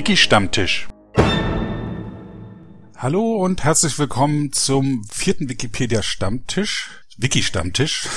Wiki Stammtisch. Hallo und herzlich willkommen zum vierten Wikipedia Stammtisch. Wiki Stammtisch.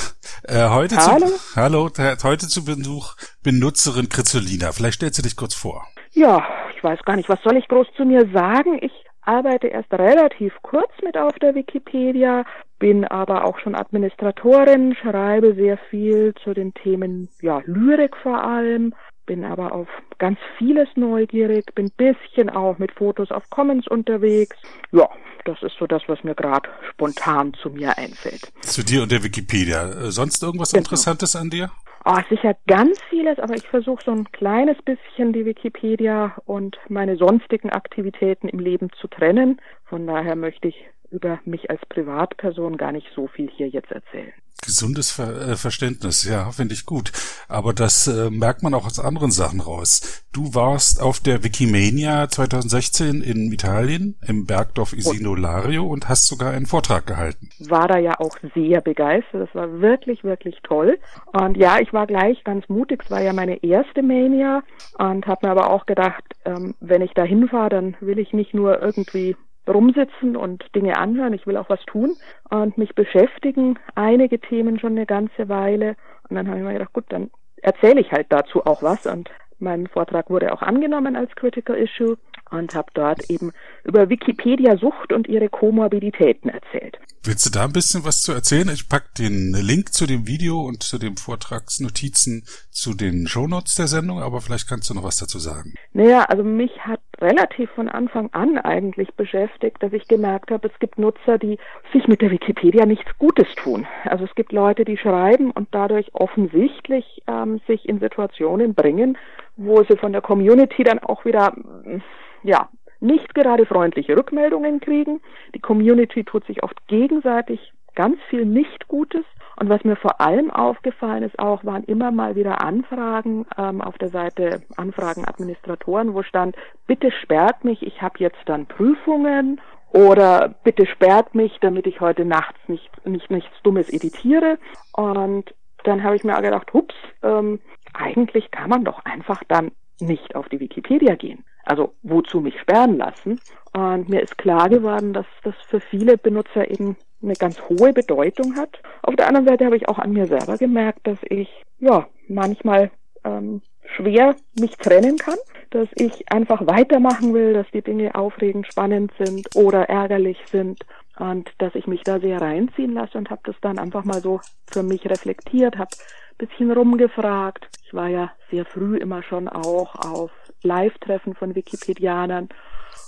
Äh, heute Hallo. Zu, hallo, heute zu Besuch Benutzerin Krizolina. Vielleicht stellst du dich kurz vor. Ja, ich weiß gar nicht, was soll ich groß zu mir sagen? Ich arbeite erst relativ kurz mit auf der Wikipedia, bin aber auch schon Administratorin, schreibe sehr viel zu den Themen ja, Lyrik vor allem, bin aber auf ganz vieles neugierig, bin bisschen auch mit Fotos auf Commons unterwegs. Ja, das ist so das, was mir gerade spontan zu mir einfällt. Zu dir und der Wikipedia. Äh, sonst irgendwas Genau. Interessantes an dir? Ah, sicher ganz vieles, aber ich versuche so ein kleines bisschen die Wikipedia und meine sonstigen Aktivitäten im Leben zu trennen. Von daher möchte ich über mich als Privatperson gar nicht so viel hier jetzt erzählen. Gesundes Ver äh, Verständnis, ja, finde ich gut. Aber das äh, merkt man auch aus anderen Sachen raus. Du warst auf der Wikimania 2016 in Italien, im Bergdorf Isino Lario und hast sogar einen Vortrag gehalten. War da ja auch sehr begeistert. Das war wirklich, wirklich toll. Und ja, ich war gleich ganz mutig. Es war ja meine erste Mania und habe mir aber auch gedacht, ähm, wenn ich da hinfahre, dann will ich nicht nur irgendwie rumsitzen und Dinge anhören. Ich will auch was tun und mich beschäftigen. Einige Themen schon eine ganze Weile. Und dann habe ich mir gedacht, gut, dann erzähle ich halt dazu auch was. Und mein Vortrag wurde auch angenommen als Critical Issue und habe dort eben über Wikipedia-Sucht und ihre Komorbiditäten erzählt. Willst du da ein bisschen was zu erzählen? Ich pack den Link zu dem Video und zu dem Vortragsnotizen zu den Shownotes der Sendung, aber vielleicht kannst du noch was dazu sagen. Naja, also mich hat relativ von Anfang an eigentlich beschäftigt, dass ich gemerkt habe, es gibt Nutzer, die sich mit der Wikipedia nichts Gutes tun. Also es gibt Leute, die schreiben und dadurch offensichtlich ähm, sich in Situationen bringen, wo sie von der Community dann auch wieder, mm, ja, nicht gerade freundliche Rückmeldungen kriegen. Die Community tut sich oft gegenseitig ganz viel Nicht-Gutes. Und was mir vor allem aufgefallen ist auch, waren immer mal wieder Anfragen ähm, auf der Seite Anfragen Administratoren, wo stand, bitte sperrt mich, ich habe jetzt dann Prüfungen oder bitte sperrt mich, damit ich heute nachts nicht, nicht nichts Dummes editiere. Und dann habe ich mir gedacht, hups, ähm, eigentlich kann man doch einfach dann nicht auf die Wikipedia gehen. Also wozu mich sperren lassen? Und mir ist klar geworden, dass das für viele Benutzer eben eine ganz hohe Bedeutung hat. Auf der anderen Seite habe ich auch an mir selber gemerkt, dass ich ja manchmal ähm, schwer mich trennen kann, dass ich einfach weitermachen will, dass die Dinge aufregend, spannend sind oder ärgerlich sind und dass ich mich da sehr reinziehen lasse und habe das dann einfach mal so für mich reflektiert, habe bisschen rumgefragt. Ich war ja sehr früh immer schon auch auf Live-Treffen von Wikipedianern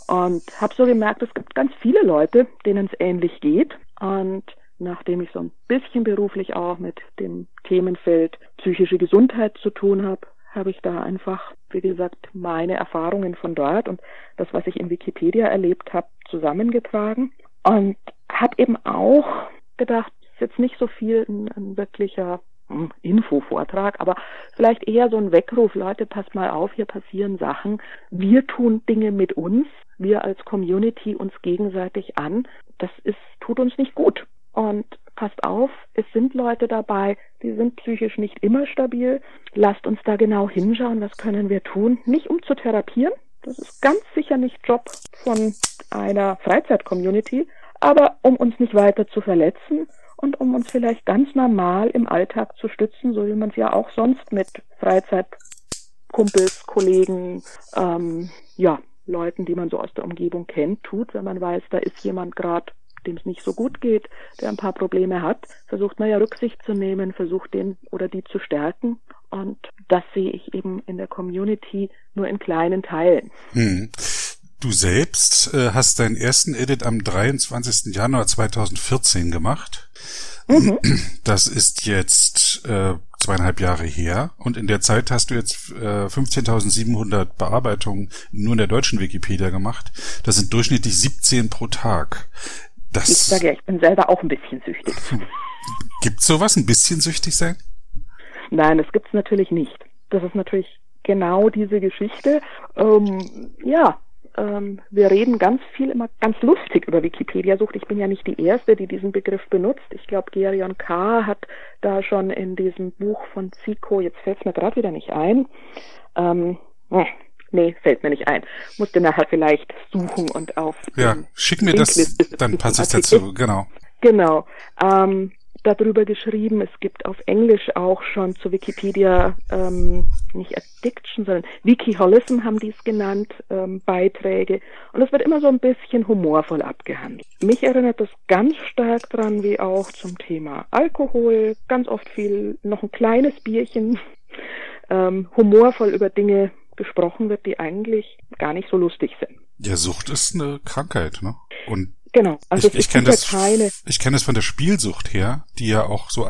und habe so gemerkt, es gibt ganz viele Leute, denen es ähnlich geht. Und nachdem ich so ein bisschen beruflich auch mit dem Themenfeld psychische Gesundheit zu tun habe, habe ich da einfach, wie gesagt, meine Erfahrungen von dort und das, was ich in Wikipedia erlebt habe, zusammengetragen und habe eben auch gedacht, ist jetzt nicht so viel ein, ein wirklicher hm, Infovortrag, aber vielleicht eher so ein Weckruf, Leute, passt mal auf, hier passieren Sachen. Wir tun Dinge mit uns, wir als Community uns gegenseitig an. Das ist, tut uns nicht gut. Und passt auf, es sind Leute dabei, die sind psychisch nicht immer stabil. Lasst uns da genau hinschauen, was können wir tun. Nicht um zu therapieren, das ist ganz sicher nicht Job von einer Freizeit-Community, aber um uns nicht weiter zu verletzen und um uns vielleicht ganz normal im Alltag zu stützen, so wie man es ja auch sonst mit Freizeitkumpels, Kollegen, ähm, ja, Leuten, die man so aus der Umgebung kennt, tut, wenn man weiß, da ist jemand gerade, dem es nicht so gut geht, der ein paar Probleme hat, versucht man ja Rücksicht zu nehmen, versucht den oder die zu stärken. Und das sehe ich eben in der Community nur in kleinen Teilen. Hm. Du selbst äh, hast deinen ersten Edit am 23. Januar 2014 gemacht. Mhm. Das ist jetzt äh, zweieinhalb Jahre her und in der Zeit hast du jetzt äh, 15.700 Bearbeitungen nur in der deutschen Wikipedia gemacht. Das sind durchschnittlich 17 pro Tag. Das Ich sage ja, ich bin selber auch ein bisschen süchtig. Gibt sowas, ein bisschen süchtig sein? Nein, das gibt's natürlich nicht. Das ist natürlich genau diese Geschichte. Ähm, ja, ähm, wir reden ganz viel immer ganz lustig über Wikipedia-Sucht. Ich bin ja nicht die Erste, die diesen Begriff benutzt. Ich glaube, Gerion K. hat da schon in diesem Buch von Zico, jetzt fällt es mir gerade wieder nicht ein, ähm, nee, fällt mir nicht ein. Musste nachher vielleicht suchen und auf. Ja, schick mir das, dann passe ich dazu, genau. Genau. Ähm, darüber geschrieben. Es gibt auf Englisch auch schon zu Wikipedia ähm, nicht Addiction, sondern Wikiholism haben die es genannt, ähm, Beiträge. Und es wird immer so ein bisschen humorvoll abgehandelt. Mich erinnert das ganz stark dran, wie auch zum Thema Alkohol, ganz oft viel, noch ein kleines Bierchen, ähm, humorvoll über Dinge gesprochen wird, die eigentlich gar nicht so lustig sind. Ja, Sucht ist eine Krankheit, ne? Und Genau, also ich, ich kenne das, ich kenne das von der Spielsucht her, die ja auch so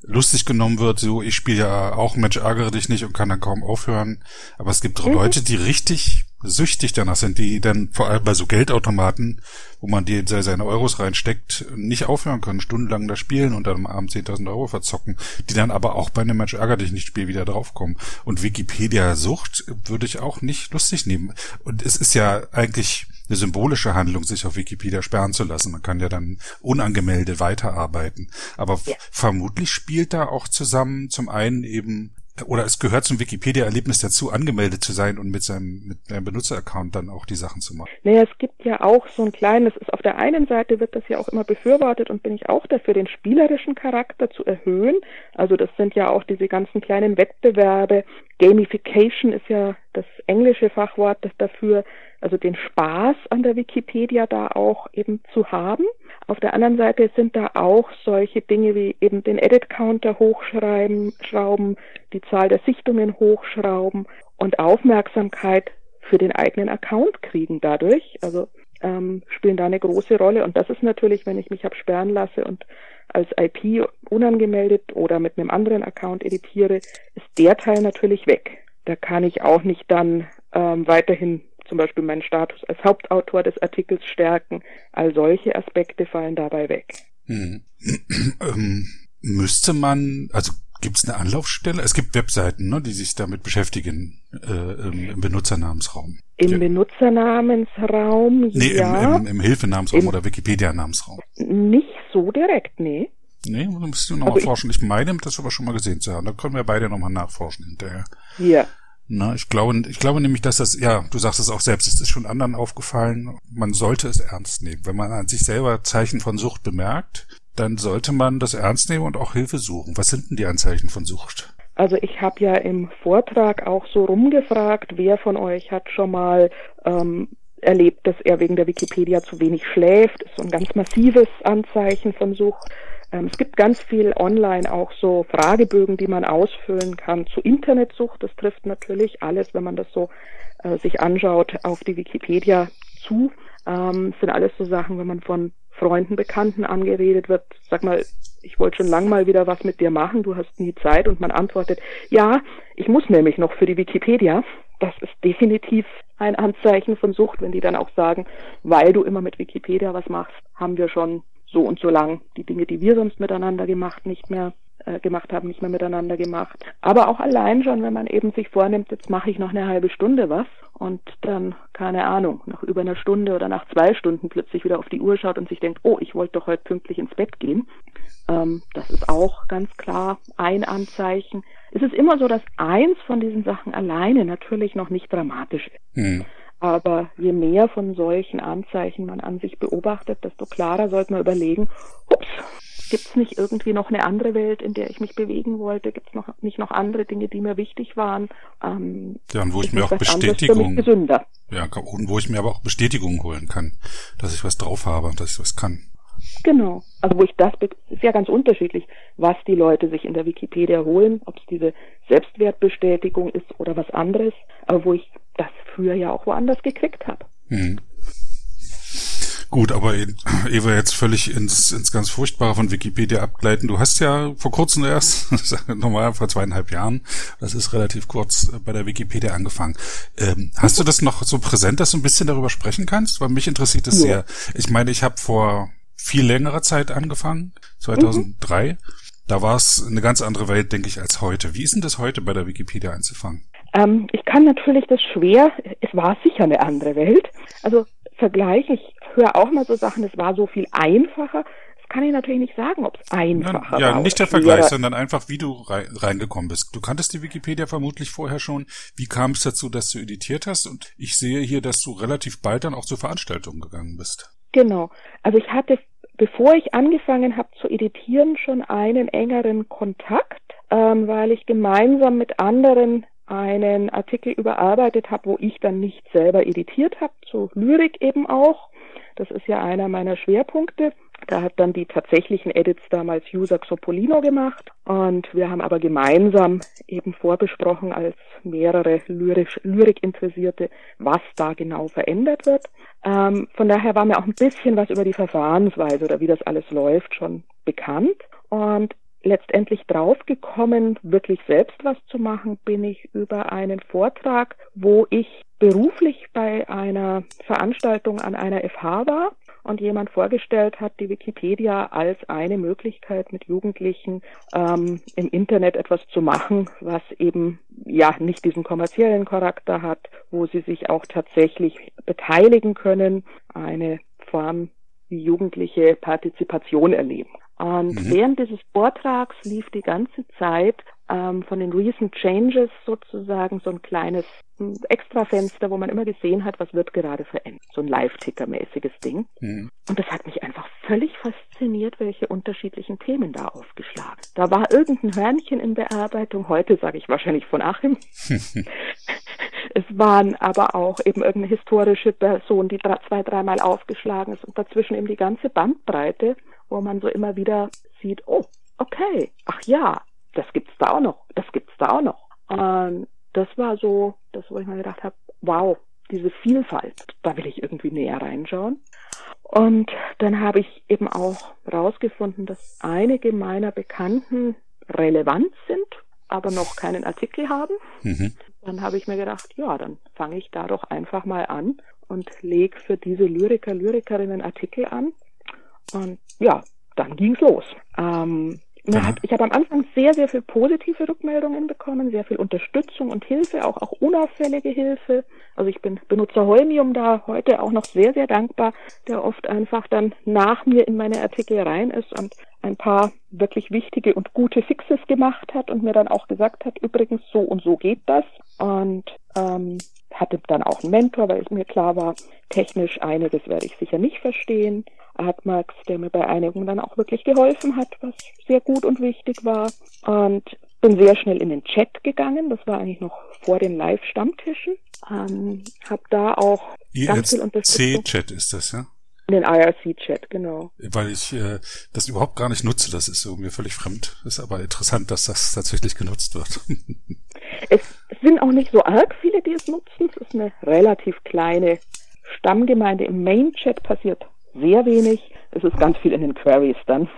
lustig genommen wird. So, ich spiele ja auch Mensch ärgere dich nicht und kann dann kaum aufhören. Aber es gibt mhm. Leute, die richtig süchtig danach sind, die dann vor allem bei so Geldautomaten, wo man die seine Euros reinsteckt, nicht aufhören können, stundenlang da spielen und dann am Abend 10.000 Euro verzocken, die dann aber auch bei einem Mensch ärger dich nicht Spiel wieder draufkommen. Und Wikipedia Sucht würde ich auch nicht lustig nehmen. Und es ist ja eigentlich eine symbolische Handlung, sich auf Wikipedia sperren zu lassen. Man kann ja dann unangemeldet weiterarbeiten. Aber ja. vermutlich spielt da auch zusammen zum einen eben oder es gehört zum Wikipedia-Erlebnis dazu, angemeldet zu sein und mit seinem, mit seinem Benutzeraccount dann auch die Sachen zu machen. Naja, es gibt ja auch so ein kleines, ist auf der einen Seite wird das ja auch immer befürwortet und bin ich auch dafür, den spielerischen Charakter zu erhöhen. Also das sind ja auch diese ganzen kleinen Wettbewerbe. Gamification ist ja das englische Fachwort dafür, also den Spaß an der Wikipedia da auch eben zu haben. Auf der anderen Seite sind da auch solche Dinge wie eben den Edit-Counter hochschreiben, schrauben, die Zahl der Sichtungen hochschrauben und Aufmerksamkeit für den eigenen Account kriegen dadurch. Also ähm, spielen da eine große Rolle. Und das ist natürlich, wenn ich mich absperren lasse und als IP unangemeldet oder mit einem anderen Account editiere, ist der Teil natürlich weg. Da kann ich auch nicht dann ähm, weiterhin zum Beispiel meinen Status als Hauptautor des Artikels stärken. All solche Aspekte fallen dabei weg. Hm. Ähm, müsste man, also gibt es eine Anlaufstelle? Es gibt Webseiten, ne, die sich damit beschäftigen äh, im, im Benutzernamensraum. Im ja. Benutzernamensraum, nee, ja. Im, im, im Hilfenamensraum oder Wikipedia-Namensraum. Nicht so direkt, nee. Nee, da müsst ihr nochmal also forschen. Ich meine, das aber schon mal gesehen zu haben. Da können wir beide nochmal nachforschen hinterher. Ja. Na, ich glaube, ich glaube nämlich, dass das, ja, du sagst es auch selbst, es ist schon anderen aufgefallen, man sollte es ernst nehmen. Wenn man an sich selber Zeichen von Sucht bemerkt, dann sollte man das ernst nehmen und auch Hilfe suchen. Was sind denn die Anzeichen von Sucht? Also ich habe ja im Vortrag auch so rumgefragt, wer von euch hat schon mal ähm, erlebt, dass er wegen der Wikipedia zu wenig schläft. Das ist so ein ganz massives Anzeichen von Sucht. Ähm, es gibt ganz viel online auch so Fragebögen, die man ausfüllen kann zu Internetsucht. Das trifft natürlich alles, wenn man das so äh, sich anschaut, auf die Wikipedia zu. Ähm, sind alles so Sachen, wenn man von Freunden, Bekannten angeredet wird, sag mal, ich wollte schon lang mal wieder was mit dir machen, du hast nie Zeit und man antwortet, ja, ich muss nämlich noch für die Wikipedia. Das ist definitiv ein Anzeichen von Sucht, wenn die dann auch sagen, weil du immer mit Wikipedia was machst, haben wir schon so und so lang die Dinge, die wir sonst miteinander gemacht, nicht mehr äh, gemacht haben, nicht mehr miteinander gemacht. Aber auch allein schon, wenn man eben sich vornimmt, jetzt mache ich noch eine halbe Stunde was und dann, keine Ahnung, nach über einer Stunde oder nach zwei Stunden plötzlich wieder auf die Uhr schaut und sich denkt, oh, ich wollte doch heute pünktlich ins Bett gehen. Ähm, das ist auch ganz klar ein Anzeichen. Es ist immer so, dass eins von diesen Sachen alleine natürlich noch nicht dramatisch ist. Mhm. Aber je mehr von solchen Anzeichen man an sich beobachtet, desto klarer sollte man überlegen, ups, gibt es nicht irgendwie noch eine andere Welt, in der ich mich bewegen wollte? Gibt es noch nicht noch andere Dinge, die mir wichtig waren? Ähm, ja, und wo ich mir auch Bestätigung, ja, und wo ich mir aber auch Bestätigung holen kann, dass ich was drauf habe, dass ich was kann. Genau. Also wo ich das, ist ja ganz unterschiedlich, was die Leute sich in der Wikipedia holen, ob es diese Selbstwertbestätigung ist oder was anderes, aber wo ich das früher ja auch woanders gekriegt habe. Hm. Gut, aber Eva jetzt völlig ins, ins ganz Furchtbare von Wikipedia abgleiten. Du hast ja vor kurzem erst, normal vor zweieinhalb Jahren, das ist relativ kurz, bei der Wikipedia angefangen. Ähm, hast du das noch so präsent, dass du ein bisschen darüber sprechen kannst? Weil mich interessiert das ja. sehr. Ich meine, ich habe vor viel längerer Zeit angefangen, 2003. Mhm. Da war es eine ganz andere Welt, denke ich, als heute. Wie ist denn das heute bei der Wikipedia einzufangen? Ähm, ich kann natürlich das schwer, es war sicher eine andere Welt. Also Vergleich, ich höre auch mal so Sachen, es war so viel einfacher. Es kann ich natürlich nicht sagen, ob es einfacher ja, war. Ja, nicht der Vergleich, sondern einfach, wie du reingekommen bist. Du kanntest die Wikipedia vermutlich vorher schon. Wie kam es dazu, dass du editiert hast? Und ich sehe hier, dass du relativ bald dann auch zur Veranstaltung gegangen bist. Genau. Also ich hatte, bevor ich angefangen habe zu editieren, schon einen engeren Kontakt, ähm, weil ich gemeinsam mit anderen einen Artikel überarbeitet habe, wo ich dann nicht selber editiert habe, zu Lyrik eben auch. Das ist ja einer meiner Schwerpunkte. Da hat dann die tatsächlichen Edits damals User Xopolino gemacht und wir haben aber gemeinsam eben vorbesprochen als mehrere lyrisch, Lyrik-Interessierte, was da genau verändert wird. Ähm, von daher war mir auch ein bisschen was über die Verfahrensweise oder wie das alles läuft schon bekannt und letztendlich draufgekommen, wirklich selbst was zu machen, bin ich über einen Vortrag, wo ich beruflich bei einer Veranstaltung an einer FH war und jemand vorgestellt hat, die Wikipedia als eine Möglichkeit mit Jugendlichen ähm, im Internet etwas zu machen, was eben ja nicht diesen kommerziellen Charakter hat, wo sie sich auch tatsächlich beteiligen können, eine Form wie jugendliche Partizipation erleben. Und mhm. während dieses Vortrags lief die ganze Zeit ähm, von den Recent Changes sozusagen so ein kleines hm, Extrafenster, wo man immer gesehen hat, was wird gerade verändert. So ein Live-Ticker-mäßiges Ding. Mhm. Und das hat mich einfach völlig fasziniert, welche unterschiedlichen Themen da aufgeschlagen. Da war irgendein Hörnchen in Bearbeitung, heute sage ich wahrscheinlich von Achim. es waren aber auch eben irgendeine historische Person, die zwei, dreimal aufgeschlagen ist und dazwischen eben die ganze Bandbreite wo man so immer wieder sieht, oh, okay, ach ja, das gibt's da auch noch, das gibt's da auch noch. Und das war so, das, wo ich mir gedacht habe, wow, diese Vielfalt, da will ich irgendwie näher reinschauen. Und dann habe ich eben auch rausgefunden, dass einige meiner Bekannten relevant sind, aber noch keinen Artikel haben. Mhm. Dann habe ich mir gedacht, ja, dann fange ich da doch einfach mal an und lege für diese Lyriker, Lyrikerinnen Artikel an und ja, dann ging's los. Ähm, hat, ich habe am Anfang sehr, sehr viel positive Rückmeldungen bekommen, sehr viel Unterstützung und Hilfe, auch, auch unauffällige Hilfe. Also ich bin Benutzer Holmium da heute auch noch sehr, sehr dankbar, der oft einfach dann nach mir in meine Artikel rein ist und ein paar wirklich wichtige und gute Fixes gemacht hat und mir dann auch gesagt hat, übrigens so und so geht das. Und ähm, hatte dann auch einen Mentor, weil es mir klar war, technisch einiges werde ich sicher nicht verstehen. Artmax, der mir bei einigen dann auch wirklich geholfen hat, was sehr gut und wichtig war. Und bin sehr schnell in den Chat gegangen. Das war eigentlich noch vor den Live-Stammtischen. Ähm, hab da auch IRC ganz viel Unterstützung. chat ist das, ja? Den IRC-Chat, genau. Weil ich äh, das überhaupt gar nicht nutze, das ist so mir völlig fremd. Ist aber interessant, dass das tatsächlich genutzt wird. es sind auch nicht so arg viele, die es nutzen. Es ist eine relativ kleine Stammgemeinde. Im Main-Chat passiert sehr wenig. Es ist ganz viel in den Queries dann.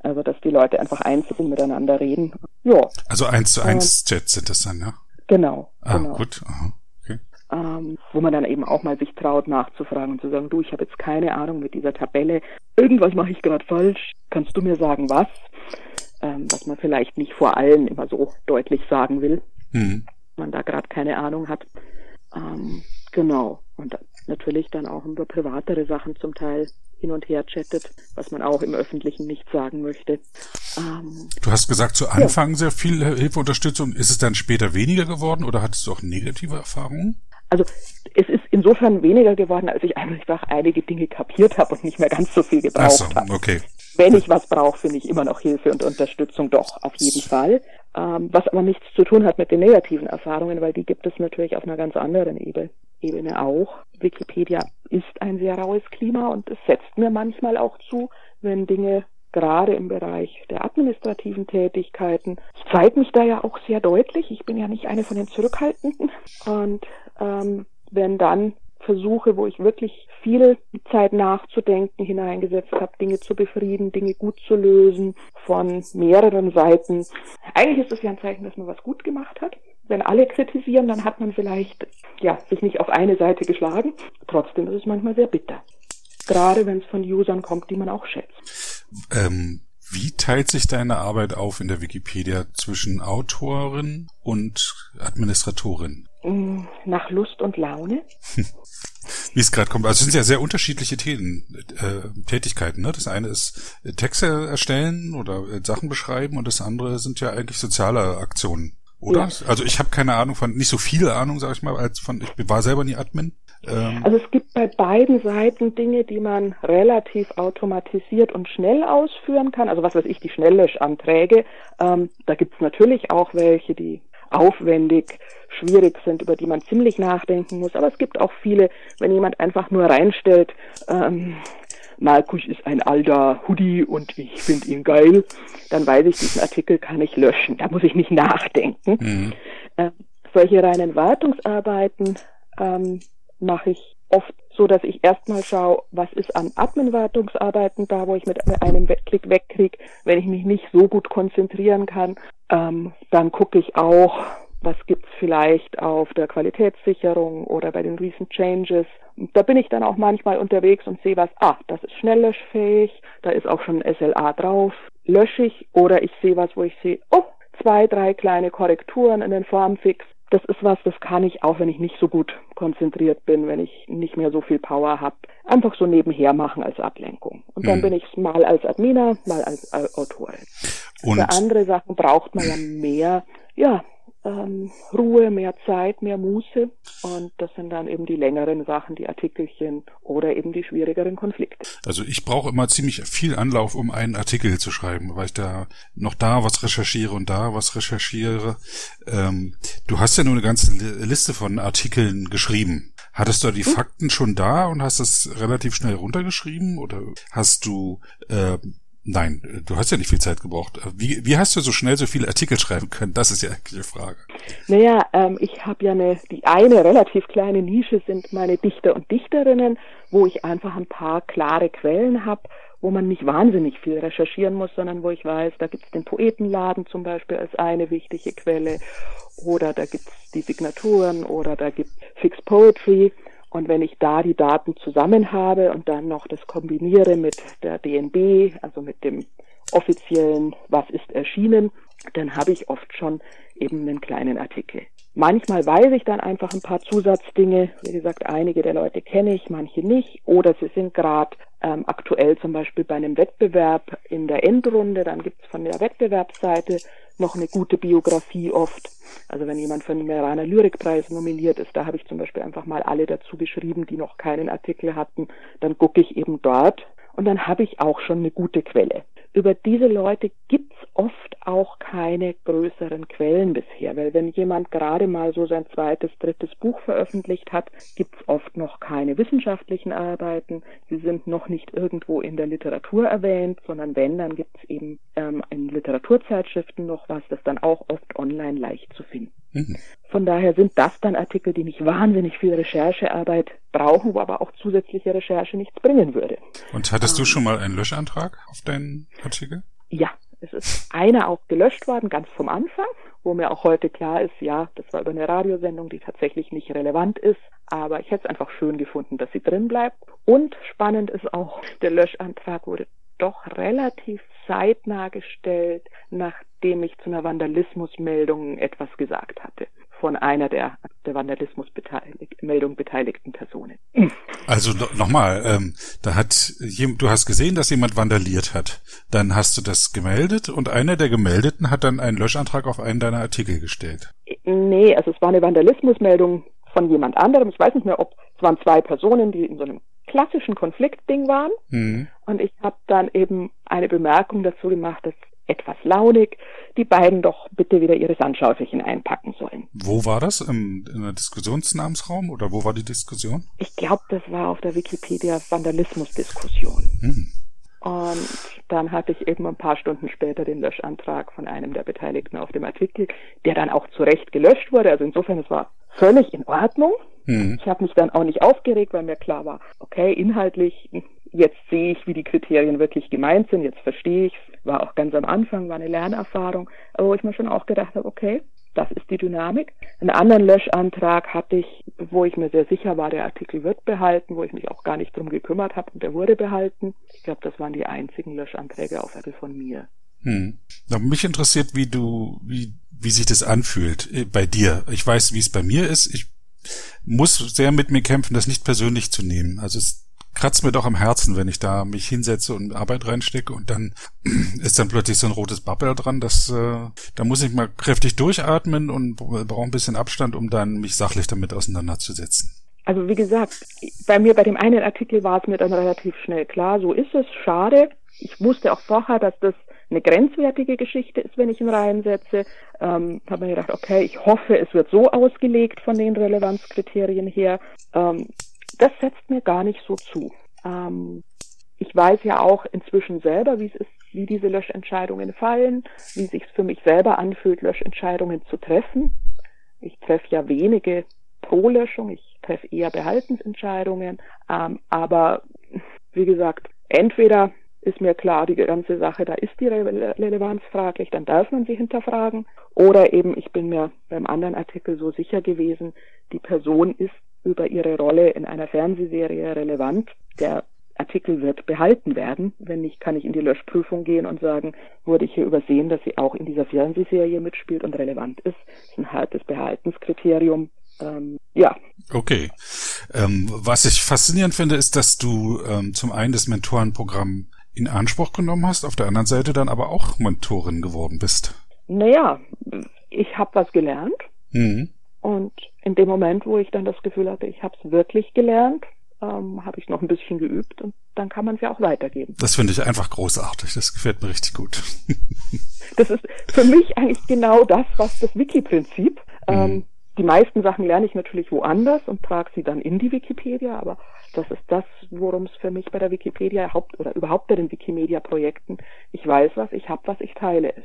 Also, dass die Leute einfach einzeln miteinander reden. Ja. Also eins zu eins Chats sind das dann, ja? Genau. Ah, genau. gut. Aha. Okay. Ähm, wo man dann eben auch mal sich traut nachzufragen und zu sagen, du, ich habe jetzt keine Ahnung mit dieser Tabelle, irgendwas mache ich gerade falsch, kannst du mir sagen, was? Ähm, was man vielleicht nicht vor allen immer so deutlich sagen will, mhm. man da gerade keine Ahnung hat. Ähm, genau. Und natürlich dann auch über privatere Sachen zum Teil hin und her chattet, was man auch im Öffentlichen nicht sagen möchte. Ähm, du hast gesagt, zu Anfang ja. sehr viel Hilfe, Unterstützung. Ist es dann später weniger geworden oder hattest du auch negative Erfahrungen? Also es ist insofern weniger geworden, als ich einfach einige Dinge kapiert habe und nicht mehr ganz so viel gebraucht so, habe. Okay. Wenn ich was brauche, finde ich immer noch Hilfe und Unterstützung, doch, auf jeden Fall. Ähm, was aber nichts zu tun hat mit den negativen Erfahrungen, weil die gibt es natürlich auf einer ganz anderen Ebene. Ebene auch. Wikipedia ist ein sehr raues Klima und es setzt mir manchmal auch zu, wenn Dinge gerade im Bereich der administrativen Tätigkeiten. Ich zeige mich da ja auch sehr deutlich. Ich bin ja nicht eine von den Zurückhaltenden. Und ähm, wenn dann Versuche, wo ich wirklich viel Zeit nachzudenken hineingesetzt habe, Dinge zu befrieden, Dinge gut zu lösen von mehreren Seiten. Eigentlich ist es ja ein Zeichen, dass man was gut gemacht hat. Wenn alle kritisieren, dann hat man vielleicht ja sich nicht auf eine Seite geschlagen. Trotzdem ist es manchmal sehr bitter. Gerade wenn es von Usern kommt, die man auch schätzt. Ähm, wie teilt sich deine Arbeit auf in der Wikipedia zwischen Autorin und Administratorin? Mm, nach Lust und Laune. wie es gerade kommt. Also es sind ja sehr unterschiedliche Themen, äh, Tätigkeiten. Ne? Das eine ist äh, Texte erstellen oder äh, Sachen beschreiben und das andere sind ja eigentlich soziale Aktionen. Oder? Ja. Also ich habe keine Ahnung von, nicht so viel Ahnung, sage ich mal, als von, ich war selber nie Admin. Ähm. Also es gibt bei beiden Seiten Dinge, die man relativ automatisiert und schnell ausführen kann. Also was weiß ich, die Schnelllöschanträge. Ähm, da gibt es natürlich auch welche, die aufwendig, schwierig sind, über die man ziemlich nachdenken muss. Aber es gibt auch viele, wenn jemand einfach nur reinstellt, ähm, Markus ist ein alter Hoodie und ich finde ihn geil, dann weiß ich, diesen Artikel kann ich löschen. Da muss ich nicht nachdenken. Mhm. Äh, solche reinen Wartungsarbeiten ähm, mache ich oft so, dass ich erstmal schaue, was ist an Admin-Wartungsarbeiten da, wo ich mit einem Klick wegkriege, wenn ich mich nicht so gut konzentrieren kann. Ähm, dann gucke ich auch, was gibt's vielleicht auf der Qualitätssicherung oder bei den Recent Changes. Da bin ich dann auch manchmal unterwegs und sehe was, ah, das ist schnelllöschfähig, da ist auch schon SLA drauf, lösche ich oder ich sehe was, wo ich sehe, oh, zwei, drei kleine Korrekturen in den Formfix. Das ist was, das kann ich auch, wenn ich nicht so gut konzentriert bin, wenn ich nicht mehr so viel Power habe, einfach so nebenher machen als Ablenkung. Und dann mhm. bin ich mal als Adminer, mal als Autorin. Und Für andere Sachen braucht man ja mehr, ja, ähm, Ruhe, mehr Zeit, mehr Muße. Und das sind dann eben die längeren Sachen, die Artikelchen oder eben die schwierigeren Konflikte. Also ich brauche immer ziemlich viel Anlauf, um einen Artikel zu schreiben, weil ich da noch da was recherchiere und da was recherchiere. Ähm, du hast ja nur eine ganze Liste von Artikeln geschrieben. Hattest du die hm? Fakten schon da und hast es relativ schnell runtergeschrieben oder hast du äh, Nein, du hast ja nicht viel Zeit gebraucht. Wie, wie hast du so schnell so viele Artikel schreiben können? Das ist ja eigentlich die Frage. Naja, ähm, ich habe ja eine, die eine relativ kleine Nische sind meine Dichter und Dichterinnen, wo ich einfach ein paar klare Quellen habe, wo man nicht wahnsinnig viel recherchieren muss, sondern wo ich weiß, da gibt's den Poetenladen zum Beispiel als eine wichtige Quelle oder da gibt's die Signaturen oder da gibt's Fixed Poetry. Und wenn ich da die Daten zusammen habe und dann noch das kombiniere mit der DNB, also mit dem offiziellen, was ist erschienen, dann habe ich oft schon eben einen kleinen Artikel. Manchmal weiß ich dann einfach ein paar Zusatzdinge. Wie gesagt, einige der Leute kenne ich, manche nicht. Oder sie sind gerade ähm, aktuell zum Beispiel bei einem Wettbewerb in der Endrunde. Dann gibt es von der Wettbewerbsseite noch eine gute Biografie oft. Also wenn jemand für den Meraner Lyrikpreis nominiert ist, da habe ich zum Beispiel einfach mal alle dazu geschrieben, die noch keinen Artikel hatten. Dann gucke ich eben dort und dann habe ich auch schon eine gute Quelle. Über diese Leute gibt's oft auch keine größeren Quellen bisher, weil wenn jemand gerade mal so sein zweites, drittes Buch veröffentlicht hat, gibt's oft noch keine wissenschaftlichen Arbeiten. Sie sind noch nicht irgendwo in der Literatur erwähnt, sondern wenn, dann gibt's eben ähm, in Literaturzeitschriften noch was, das dann auch oft online leicht zu finden. Mhm. Von daher sind das dann Artikel, die nicht wahnsinnig viel Recherchearbeit brauchen, wo aber auch zusätzliche Recherche nichts bringen würde. Und hattest ähm, du schon mal einen Löschantrag auf deinen Artikel? Ja, es ist einer auch gelöscht worden, ganz vom Anfang, wo mir auch heute klar ist, ja, das war über eine Radiosendung, die tatsächlich nicht relevant ist, aber ich hätte es einfach schön gefunden, dass sie drin bleibt. Und spannend ist auch, der Löschantrag wurde doch relativ zeitnah gestellt, nachdem ich zu einer Vandalismusmeldung etwas gesagt hatte von einer der, der Vandalismusmeldung beteiligten Personen. Also nochmal, ähm, da hat du hast gesehen, dass jemand vandaliert hat. Dann hast du das gemeldet und einer der Gemeldeten hat dann einen Löschantrag auf einen deiner Artikel gestellt. Nee, also es war eine Vandalismusmeldung von jemand anderem. Ich weiß nicht mehr, ob es waren zwei Personen, die in so einem klassischen Konfliktding waren. Mhm. Und ich habe dann eben eine Bemerkung dazu gemacht, dass etwas launig, die beiden doch bitte wieder ihre Sandschaufelchen einpacken sollen. Wo war das? Im, in der Diskussionsnamensraum oder wo war die Diskussion? Ich glaube, das war auf der Wikipedia Vandalismusdiskussion. Mhm. Und dann hatte ich eben ein paar Stunden später den Löschantrag von einem der Beteiligten auf dem Artikel, der dann auch zu Recht gelöscht wurde. Also insofern, es war völlig in Ordnung. Mhm. Ich habe mich dann auch nicht aufgeregt, weil mir klar war, okay, inhaltlich, jetzt sehe ich, wie die Kriterien wirklich gemeint sind, jetzt verstehe ich. War auch ganz am Anfang, war eine Lernerfahrung, aber wo ich mir schon auch gedacht habe, okay, das ist die Dynamik. Einen anderen Löschantrag hatte ich, wo ich mir sehr sicher war, der Artikel wird behalten, wo ich mich auch gar nicht drum gekümmert habe und der wurde behalten. Ich glaube, das waren die einzigen Löschanträge auf Apple von mir. Hm. Aber mich interessiert, wie du, wie, wie sich das anfühlt äh, bei dir. Ich weiß, wie es bei mir ist. Ich muss sehr mit mir kämpfen, das nicht persönlich zu nehmen. Also es kratzt mir doch am Herzen, wenn ich da mich hinsetze und Arbeit reinstecke und dann ist dann plötzlich so ein rotes Bubble dran. Das, äh, da muss ich mal kräftig durchatmen und brauche ein bisschen Abstand, um dann mich sachlich damit auseinanderzusetzen. Also wie gesagt, bei mir bei dem einen Artikel war es mir dann relativ schnell klar, so ist es, schade. Ich wusste auch vorher, dass das eine grenzwertige Geschichte ist, wenn ich ihn reinsetze. Ähm, habe mir gedacht, okay, ich hoffe, es wird so ausgelegt von den Relevanzkriterien her. Ähm, das setzt mir gar nicht so zu. Ähm, ich weiß ja auch inzwischen selber, wie es ist, wie diese Löschentscheidungen fallen, wie sich für mich selber anfühlt, Löschentscheidungen zu treffen. Ich treffe ja wenige pro Löschung, ich treffe eher Behaltensentscheidungen. Ähm, aber wie gesagt, entweder ist mir klar, die ganze Sache, da ist die Re Relevanz fraglich, dann darf man sie hinterfragen. Oder eben, ich bin mir beim anderen Artikel so sicher gewesen, die Person ist über ihre Rolle in einer Fernsehserie relevant. Der Artikel wird behalten werden. Wenn nicht, kann ich in die Löschprüfung gehen und sagen, wurde ich hier übersehen, dass sie auch in dieser Fernsehserie mitspielt und relevant ist. Das ist ein hartes Behaltenskriterium. Ähm, ja. Okay. Ähm, was ich faszinierend finde, ist, dass du ähm, zum einen das Mentorenprogramm in Anspruch genommen hast, auf der anderen Seite dann aber auch Mentorin geworden bist. Naja, ich habe was gelernt. Mhm. Und in dem Moment, wo ich dann das Gefühl hatte, ich habe es wirklich gelernt, ähm, habe ich noch ein bisschen geübt und dann kann man es ja auch weitergeben. Das finde ich einfach großartig. Das gefällt mir richtig gut. das ist für mich eigentlich genau das, was das Wiki-Prinzip. Mhm. Ähm, die meisten Sachen lerne ich natürlich woanders und trage sie dann in die Wikipedia, aber das ist das, worum es für mich bei der Wikipedia haupt oder überhaupt bei den Wikimedia-Projekten, ich weiß was, ich habe was, ich teile es.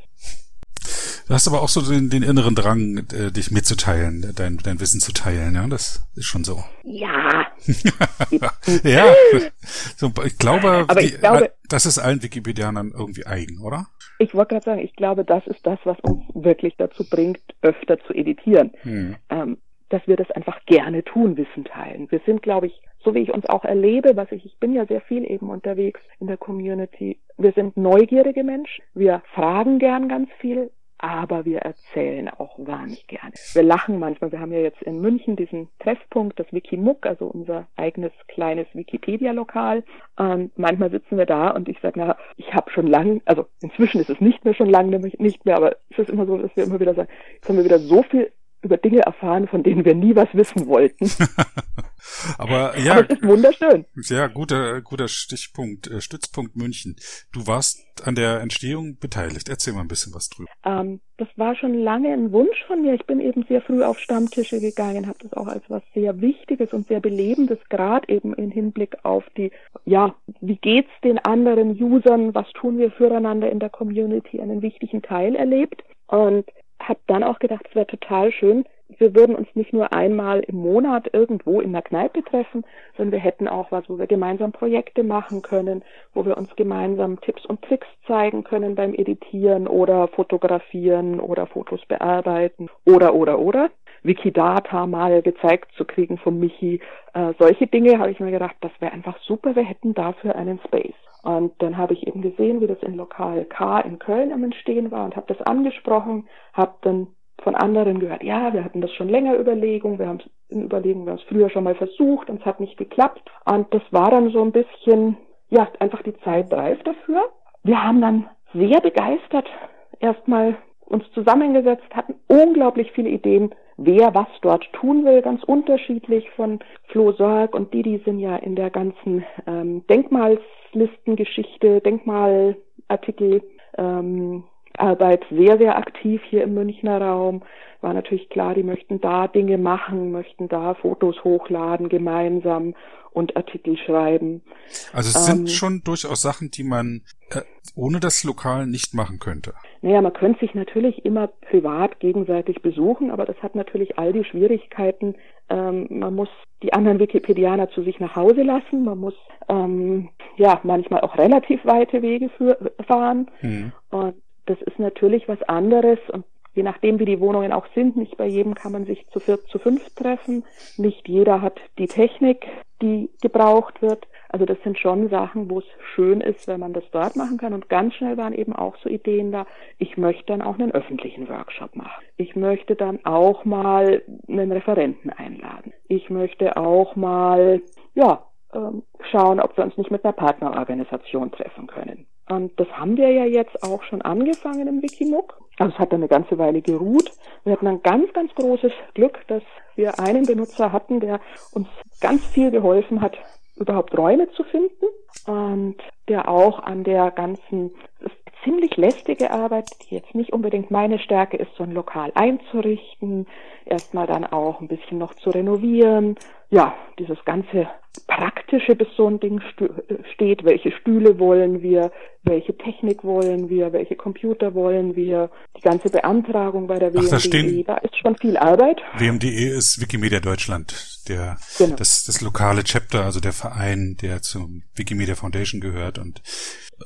Du hast aber auch so den, den inneren Drang, äh, dich mitzuteilen, dein, dein Wissen zu teilen, ja, das ist schon so. Ja. ja. So, ich glaube, aber ich die, glaube, das ist allen Wikipedianern irgendwie eigen, oder? Ich wollte gerade sagen, ich glaube, das ist das, was uns wirklich dazu bringt, öfter zu editieren. Hm. Ähm, dass wir das einfach gerne tun, Wissen teilen. Wir sind, glaube ich, so wie ich uns auch erlebe, was ich, ich bin ja sehr viel eben unterwegs in der Community. Wir sind neugierige Menschen. Wir fragen gern ganz viel aber wir erzählen auch wahnsinnig gerne. Wir lachen manchmal. Wir haben ja jetzt in München diesen Treffpunkt, das Wikimuk, also unser eigenes kleines Wikipedia-Lokal. Und manchmal sitzen wir da und ich sage, na, ich habe schon lang, also inzwischen ist es nicht mehr schon lange nicht mehr, aber es ist immer so, dass wir immer wieder sagen, jetzt haben wir wieder so viel über Dinge erfahren, von denen wir nie was wissen wollten. Aber ja, Aber es ist wunderschön. Sehr guter, guter Stichpunkt, äh, Stützpunkt München. Du warst an der Entstehung beteiligt. Erzähl mal ein bisschen was drüber. Ähm, das war schon lange ein Wunsch von mir. Ich bin eben sehr früh auf Stammtische gegangen, habe das auch als was sehr Wichtiges und sehr Belebendes, gerade eben im Hinblick auf die, ja, wie geht's den anderen Usern, was tun wir füreinander in der Community, einen wichtigen Teil erlebt. Und habe dann auch gedacht, es wäre total schön, wir würden uns nicht nur einmal im Monat irgendwo in der Kneipe treffen, sondern wir hätten auch was, wo wir gemeinsam Projekte machen können, wo wir uns gemeinsam Tipps und Tricks zeigen können beim Editieren oder Fotografieren oder Fotos bearbeiten oder oder oder. Wikidata mal gezeigt zu kriegen von Michi. Äh, solche Dinge habe ich mir gedacht, das wäre einfach super, wir hätten dafür einen Space. Und dann habe ich eben gesehen, wie das in Lokal K in Köln am Entstehen war und habe das angesprochen, habe dann von anderen gehört, ja, wir hatten das schon länger Überlegung, wir haben es in Überlegung, wir haben es früher schon mal versucht und es hat nicht geklappt. Und das war dann so ein bisschen, ja, einfach die Zeit reif dafür. Wir haben dann sehr begeistert erstmal uns zusammengesetzt, hatten unglaublich viele Ideen, wer was dort tun will, ganz unterschiedlich von Flo Sorg und Didi sind ja in der ganzen ähm, Denkmalslistengeschichte, Denkmalartikel ähm, Arbeit sehr, sehr aktiv hier im Münchner Raum. War natürlich klar, die möchten da Dinge machen, möchten da Fotos hochladen gemeinsam und Artikel schreiben. Also es ähm, sind schon durchaus Sachen, die man äh, ohne das Lokal nicht machen könnte. Naja, man könnte sich natürlich immer privat gegenseitig besuchen, aber das hat natürlich all die Schwierigkeiten. Ähm, man muss die anderen Wikipedianer zu sich nach Hause lassen. Man muss ähm, ja manchmal auch relativ weite Wege für, fahren. Hm. Und das ist natürlich was anderes und je nachdem, wie die Wohnungen auch sind, nicht bei jedem kann man sich zu viert, zu fünf treffen. Nicht jeder hat die Technik, die gebraucht wird. Also das sind schon Sachen, wo es schön ist, wenn man das dort machen kann. Und ganz schnell waren eben auch so Ideen da, ich möchte dann auch einen öffentlichen Workshop machen. Ich möchte dann auch mal einen Referenten einladen. Ich möchte auch mal, ja, ähm, schauen, ob wir uns nicht mit einer Partnerorganisation treffen können. Und das haben wir ja jetzt auch schon angefangen im Wikimuk. Also es hat eine ganze Weile geruht. Wir hatten ein ganz, ganz großes Glück, dass wir einen Benutzer hatten, der uns ganz viel geholfen hat, überhaupt Räume zu finden und der auch an der ganzen ziemlich lästige Arbeit, die jetzt nicht unbedingt meine Stärke ist, so ein Lokal einzurichten, erstmal dann auch ein bisschen noch zu renovieren. Ja, dieses ganze Praktische, bis so ein Ding steht. Welche Stühle wollen wir? Welche Technik wollen wir? Welche Computer wollen wir? Die ganze Beantragung bei der WMDE. Ach, da, stehen, da ist schon viel Arbeit. WMDE ist Wikimedia Deutschland, der, genau. das, das lokale Chapter, also der Verein, der zum Wikimedia Foundation gehört und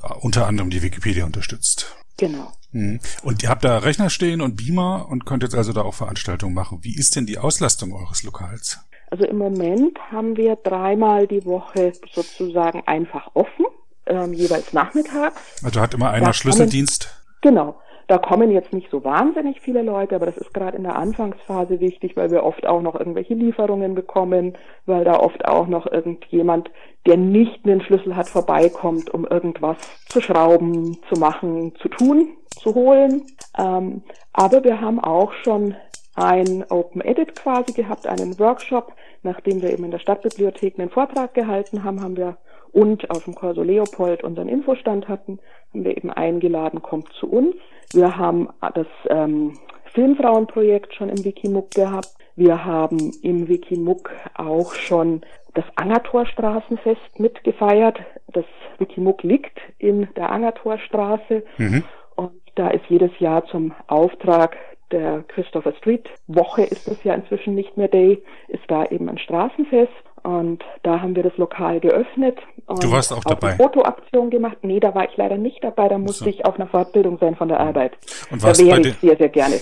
äh, unter anderem die Wikipedia unterstützt. Genau. Mhm. Und ihr habt da Rechner stehen und Beamer und könnt jetzt also da auch Veranstaltungen machen. Wie ist denn die Auslastung eures Lokals? Also im Moment haben wir dreimal die Woche sozusagen einfach offen, ähm, jeweils nachmittags. Also hat immer einer da Schlüsseldienst? Kommen, genau. Da kommen jetzt nicht so wahnsinnig viele Leute, aber das ist gerade in der Anfangsphase wichtig, weil wir oft auch noch irgendwelche Lieferungen bekommen, weil da oft auch noch irgendjemand, der nicht einen Schlüssel hat, vorbeikommt, um irgendwas zu schrauben, zu machen, zu tun, zu holen. Ähm, aber wir haben auch schon ein Open Edit quasi gehabt, einen Workshop, nachdem wir eben in der Stadtbibliothek einen Vortrag gehalten haben, haben wir und auf dem Corso Leopold unseren Infostand hatten, haben wir eben eingeladen, kommt zu uns. Wir haben das ähm, Filmfrauenprojekt schon im Wikimuk gehabt. Wir haben im Wikimuk auch schon das Angertorstraßenfest mitgefeiert. Das Wikimuk liegt in der Angertorstraße. Mhm. Und da ist jedes Jahr zum Auftrag der Christopher Street Woche ist es ja inzwischen nicht mehr Day, ist da eben ein Straßenfest und da haben wir das Lokal geöffnet. Und du warst auch dabei. Eine Fotoaktion gemacht. Nee, da war ich leider nicht dabei. Da musste so. ich auf einer Fortbildung sein von der Arbeit. Und warst da wäre ich sehr, sehr gerne.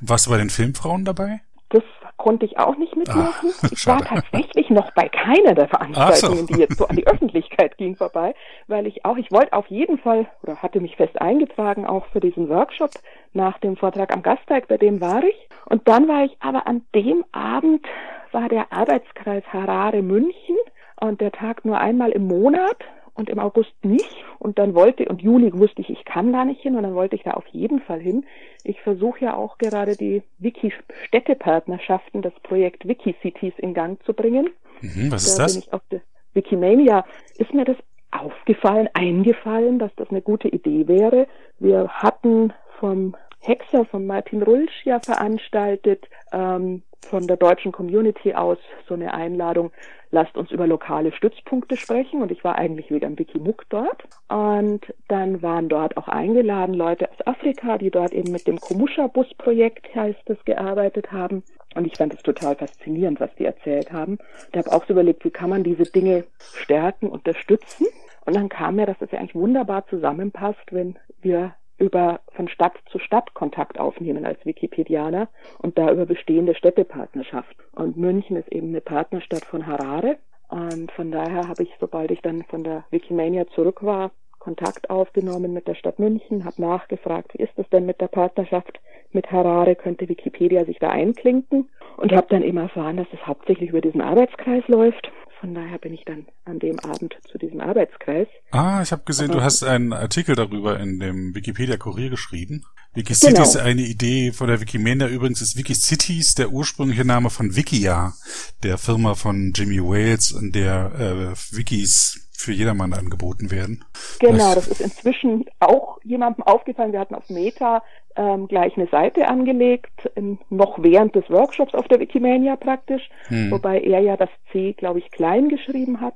Warst du bei den Filmfrauen dabei? Das konnte ich auch nicht mitmachen. Ah, ich war tatsächlich noch bei keiner der Veranstaltungen, so. die jetzt so an die Öffentlichkeit ging, vorbei, weil ich auch, ich wollte auf jeden Fall oder hatte mich fest eingetragen auch für diesen Workshop nach dem Vortrag am Gasteig, bei dem war ich. Und dann war ich aber an dem Abend war der Arbeitskreis Harare München und der Tag nur einmal im Monat und im August nicht. Und dann wollte, und Juli wusste ich, ich kann da nicht hin und dann wollte ich da auf jeden Fall hin. Ich versuche ja auch gerade die Wiki-Städtepartnerschaften, das Projekt Wiki-Cities in Gang zu bringen. Mhm, was ist da das? Bin ich auf der Wikimania ist mir das aufgefallen, eingefallen, dass das eine gute Idee wäre. Wir hatten vom Hexer von Martin Rulsch ja veranstaltet, ähm, von der deutschen Community aus so eine Einladung, lasst uns über lokale Stützpunkte sprechen. Und ich war eigentlich wegen am Wikimuk dort. Und dann waren dort auch eingeladen Leute aus Afrika, die dort eben mit dem Komusha-Bus-Projekt, heißt es, gearbeitet haben. Und ich fand es total faszinierend, was die erzählt haben. Ich habe auch so überlegt, wie kann man diese Dinge stärken, unterstützen. Und dann kam mir, dass es ja eigentlich wunderbar zusammenpasst, wenn wir über von Stadt zu Stadt Kontakt aufnehmen als Wikipedianer und da über bestehende Städtepartnerschaft. Und München ist eben eine Partnerstadt von Harare. Und von daher habe ich, sobald ich dann von der Wikimania zurück war, Kontakt aufgenommen mit der Stadt München, habe nachgefragt, wie ist es denn mit der Partnerschaft mit Harare, könnte Wikipedia sich da einklinken und habe dann eben erfahren, dass es hauptsächlich über diesen Arbeitskreis läuft von daher bin ich dann an dem Abend zu diesem Arbeitskreis. Ah, ich habe gesehen, Aber, du hast einen Artikel darüber in dem Wikipedia Kurier geschrieben. Wikicity genau. ist eine Idee von der Wikimedia. Übrigens ist Wikicities der ursprüngliche Name von Wikia, der Firma von Jimmy Wales, in der äh, Wikis für jedermann angeboten werden. Genau, das ist inzwischen auch jemandem aufgefallen. Wir hatten auf Meta ähm, gleich eine Seite angelegt, in, noch während des Workshops auf der Wikimania praktisch, hm. wobei er ja das C, glaube ich, klein geschrieben hat.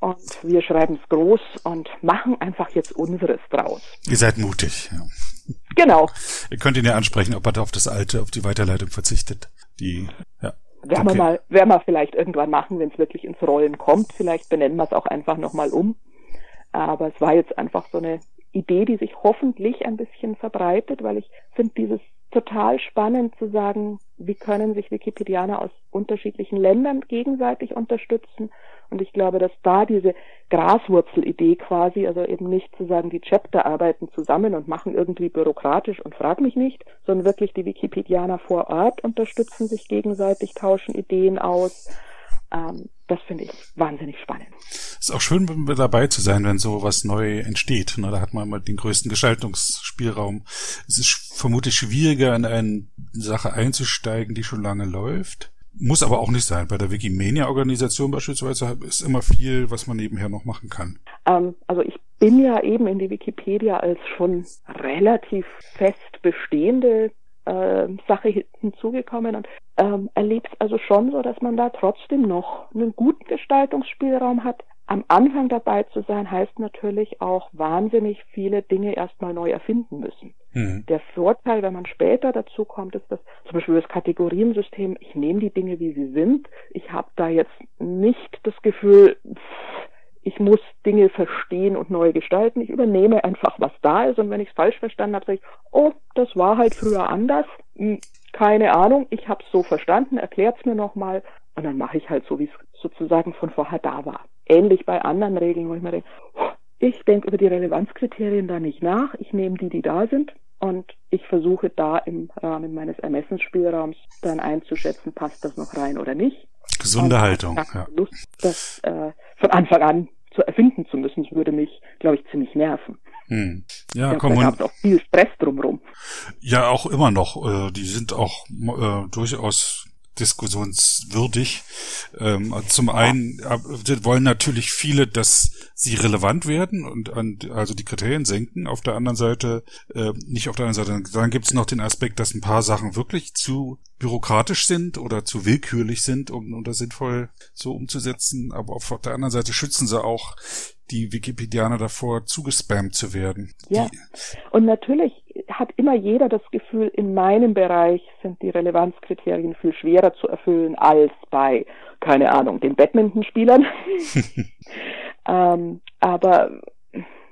Und wir schreiben es groß und machen einfach jetzt unseres draus. Ihr seid mutig. Ja. Genau. Ihr könnt ihn ja ansprechen, ob er auf das alte, auf die Weiterleitung verzichtet. Die, ja. Werden okay. wir mal, werden wir vielleicht irgendwann machen, wenn es wirklich ins Rollen kommt. Vielleicht benennen wir es auch einfach nochmal um. Aber es war jetzt einfach so eine Idee, die sich hoffentlich ein bisschen verbreitet, weil ich finde dieses total spannend zu sagen, wie können sich Wikipedianer aus unterschiedlichen Ländern gegenseitig unterstützen. Und ich glaube, dass da diese Graswurzelidee quasi, also eben nicht zu sagen, die Chapter arbeiten zusammen und machen irgendwie bürokratisch und frag mich nicht, sondern wirklich die Wikipedianer vor Ort unterstützen sich gegenseitig, tauschen Ideen aus. Ähm, das finde ich wahnsinnig spannend. Ist auch schön dabei zu sein, wenn so was neu entsteht. Ne? Da hat man immer den größten Gestaltungsspielraum. Es ist vermutlich schwieriger, in eine Sache einzusteigen, die schon lange läuft. Muss aber auch nicht sein. Bei der Wikimania-Organisation beispielsweise ist immer viel, was man nebenher noch machen kann. Ähm, also ich bin ja eben in die Wikipedia als schon relativ fest bestehende äh, Sache hinzugekommen und ähm, erlebt es also schon so, dass man da trotzdem noch einen guten Gestaltungsspielraum hat. Am Anfang dabei zu sein, heißt natürlich auch wahnsinnig viele Dinge erstmal neu erfinden müssen. Mhm. Der Vorteil, wenn man später dazu kommt, ist, dass zum Beispiel das Kategoriensystem, ich nehme die Dinge, wie sie sind. Ich habe da jetzt nicht das Gefühl, pff, ich muss Dinge verstehen und neu gestalten. Ich übernehme einfach, was da ist. Und wenn ich es falsch verstanden habe, sage ich, oh, das war halt früher anders. Hm, keine Ahnung, ich habe es so verstanden, erklärt es mir nochmal. Und dann mache ich halt so, wie es sozusagen von vorher da war. Ähnlich bei anderen Regeln, wo ich mir denke, ich denke über die Relevanzkriterien da nicht nach. Ich nehme die, die da sind. Und ich versuche da im Rahmen meines Ermessensspielraums dann einzuschätzen, passt das noch rein oder nicht. Gesunde Haltung. Ja. Lust, das äh, von Anfang an zu erfinden zu müssen. Würde mich, glaube ich, ziemlich nerven. Hm. Ja, ja komm, da gab auch viel Stress drumherum. Ja, auch immer noch. Äh, die sind auch äh, durchaus diskussionswürdig. Ähm, zum einen wollen natürlich viele, dass sie relevant werden und, und also die Kriterien senken. Auf der anderen Seite, äh, nicht auf der anderen Seite, dann gibt es noch den Aspekt, dass ein paar Sachen wirklich zu bürokratisch sind oder zu willkürlich sind, um, um das sinnvoll so umzusetzen. Aber auf der anderen Seite schützen sie auch die Wikipedianer davor, zugespammt zu werden. Ja. Die und natürlich hat immer jeder das Gefühl, in meinem Bereich sind die Relevanzkriterien viel schwerer zu erfüllen als bei, keine Ahnung, den Badmintonspielern. ähm, aber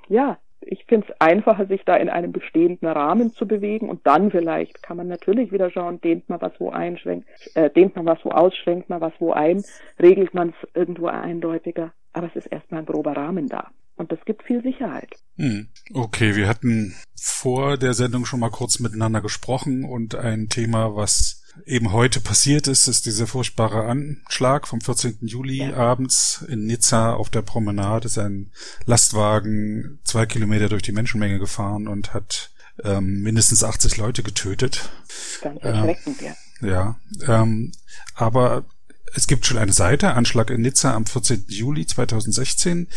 ja, ich finde es einfacher, sich da in einem bestehenden Rahmen zu bewegen und dann vielleicht kann man natürlich wieder schauen, dehnt man was wo einschränkt, äh, dehnt man was wo aus, schränkt man was wo ein, regelt man es irgendwo eindeutiger. Aber es ist erstmal ein grober Rahmen da. Und das gibt viel Sicherheit. Hm. Okay, wir hatten vor der Sendung schon mal kurz miteinander gesprochen und ein Thema, was eben heute passiert ist, ist dieser furchtbare Anschlag vom 14. Juli ja. abends in Nizza auf der Promenade. Ist ein Lastwagen zwei Kilometer durch die Menschenmenge gefahren und hat ähm, mindestens 80 Leute getötet. Ganz erschreckend, ähm, ja. Ja, ähm, aber es gibt schon eine Seite, Anschlag in Nizza am 14. Juli 2016.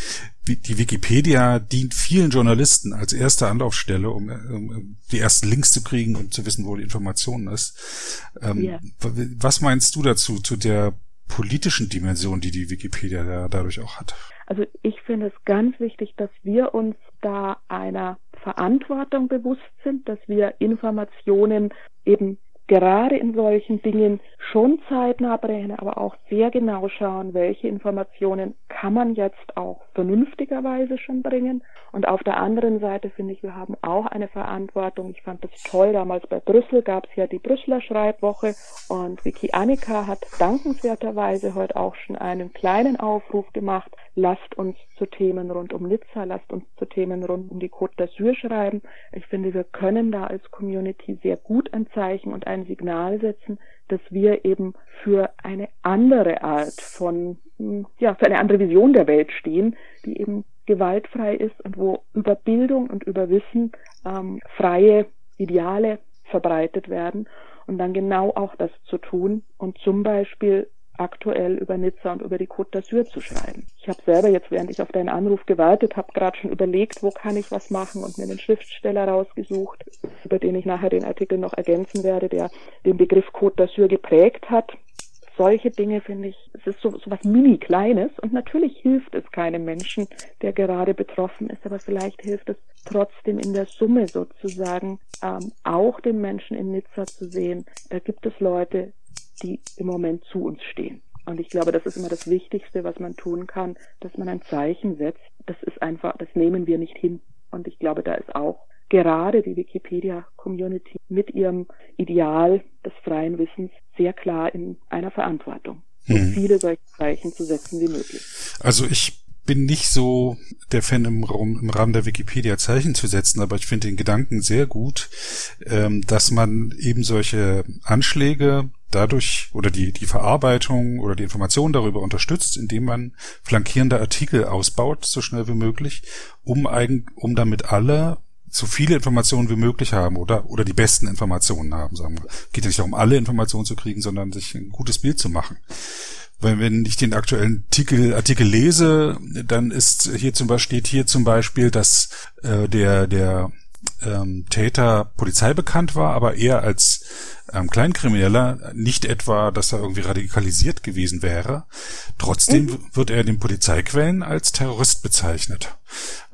Die Wikipedia dient vielen Journalisten als erste Anlaufstelle, um, um die ersten Links zu kriegen und zu wissen, wo die Information ist. Ähm, yeah. Was meinst du dazu, zu der politischen Dimension, die die Wikipedia da, dadurch auch hat? Also ich finde es ganz wichtig, dass wir uns da einer Verantwortung bewusst sind, dass wir Informationen eben gerade in solchen Dingen schon zeitnah bringen, aber auch sehr genau schauen, welche Informationen kann man jetzt auch vernünftigerweise schon bringen. Und auf der anderen Seite finde ich, wir haben auch eine Verantwortung. Ich fand das toll, damals bei Brüssel gab es ja die Brüsseler Schreibwoche und Vicky Annika hat dankenswerterweise heute auch schon einen kleinen Aufruf gemacht. Lasst uns zu Themen rund um Nizza, lasst uns zu Themen rund um die Côte d'Azur schreiben. Ich finde, wir können da als Community sehr gut ein Zeichen und ein Signal setzen, dass wir eben für eine andere Art von, hm, ja, für eine andere Vision der Welt stehen, die eben gewaltfrei ist und wo über Bildung und über Wissen ähm, freie Ideale verbreitet werden und dann genau auch das zu tun und zum Beispiel aktuell über Nizza und über die Côte d'Azur zu schreiben. Ich habe selber jetzt, während ich auf deinen Anruf gewartet habe, gerade schon überlegt, wo kann ich was machen und mir einen Schriftsteller rausgesucht, über den ich nachher den Artikel noch ergänzen werde, der den Begriff Côte d'Azur geprägt hat. Solche Dinge finde ich, es ist so, so was mini-kleines und natürlich hilft es keinem Menschen, der gerade betroffen ist, aber vielleicht hilft es trotzdem in der Summe sozusagen ähm, auch den Menschen in Nizza zu sehen. Da gibt es Leute, die im Moment zu uns stehen. Und ich glaube, das ist immer das Wichtigste, was man tun kann, dass man ein Zeichen setzt. Das ist einfach, das nehmen wir nicht hin. Und ich glaube, da ist auch gerade die Wikipedia-Community mit ihrem Ideal des freien Wissens sehr klar in einer Verantwortung, so hm. viele solche Zeichen zu setzen wie möglich. Also ich bin nicht so der Fan im, im Rahmen der Wikipedia Zeichen zu setzen, aber ich finde den Gedanken sehr gut, ähm, dass man eben solche Anschläge dadurch oder die, die Verarbeitung oder die Information darüber unterstützt, indem man flankierende Artikel ausbaut, so schnell wie möglich, um eigen, um damit alle so viele Informationen wie möglich haben oder, oder die besten Informationen haben, sagen wir. Geht ja nicht darum, alle Informationen zu kriegen, sondern sich ein gutes Bild zu machen. Weil wenn ich den aktuellen Artikel, Artikel lese, dann ist hier zum Beispiel, steht hier zum Beispiel, dass äh, der, der ähm, Täter Polizei bekannt war, aber eher als ähm, Kleinkrimineller, nicht etwa, dass er irgendwie radikalisiert gewesen wäre. Trotzdem mhm. wird er in den Polizeiquellen als Terrorist bezeichnet.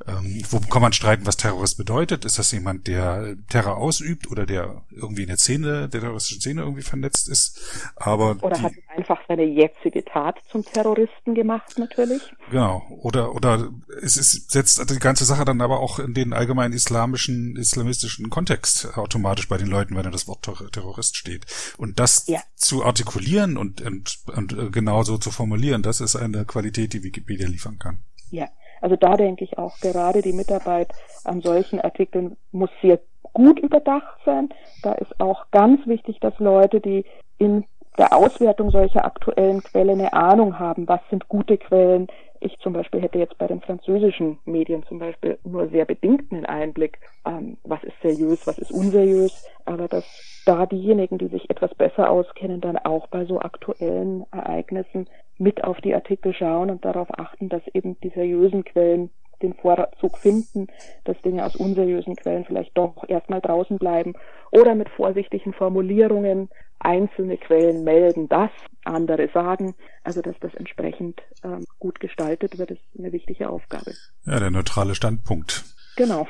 Ähm, wo kann man streiten, was Terrorist bedeutet? Ist das jemand, der Terror ausübt oder der irgendwie in der Szene, der terroristischen Szene irgendwie vernetzt ist? Aber oder die, hat einfach seine jetzige Tat zum Terroristen gemacht, natürlich. Genau. Oder oder es ist, setzt die ganze Sache dann aber auch in den allgemeinen islamischen, islamistischen Kontext automatisch bei den Leuten, wenn da das Wort Terrorist steht. Und das ja. zu artikulieren und, und, und genauso zu formulieren, das ist eine Qualität, die Wikipedia liefern kann. Ja, also da denke ich auch gerade die Mitarbeit an solchen Artikeln muss sehr gut überdacht sein. Da ist auch ganz wichtig, dass Leute, die in der Auswertung solcher aktuellen Quellen eine Ahnung haben, was sind gute Quellen. Ich zum Beispiel hätte jetzt bei den französischen Medien zum Beispiel nur sehr bedingten Einblick, ähm, was ist seriös, was ist unseriös, aber dass da diejenigen, die sich etwas besser auskennen, dann auch bei so aktuellen Ereignissen mit auf die Artikel schauen und darauf achten, dass eben die seriösen Quellen den Vorzug finden, dass Dinge aus unseriösen Quellen vielleicht doch erstmal draußen bleiben oder mit vorsichtigen Formulierungen einzelne Quellen melden, das andere sagen. Also dass das entsprechend ähm, gut gestaltet wird, ist eine wichtige Aufgabe. Ja, der neutrale Standpunkt. Genau.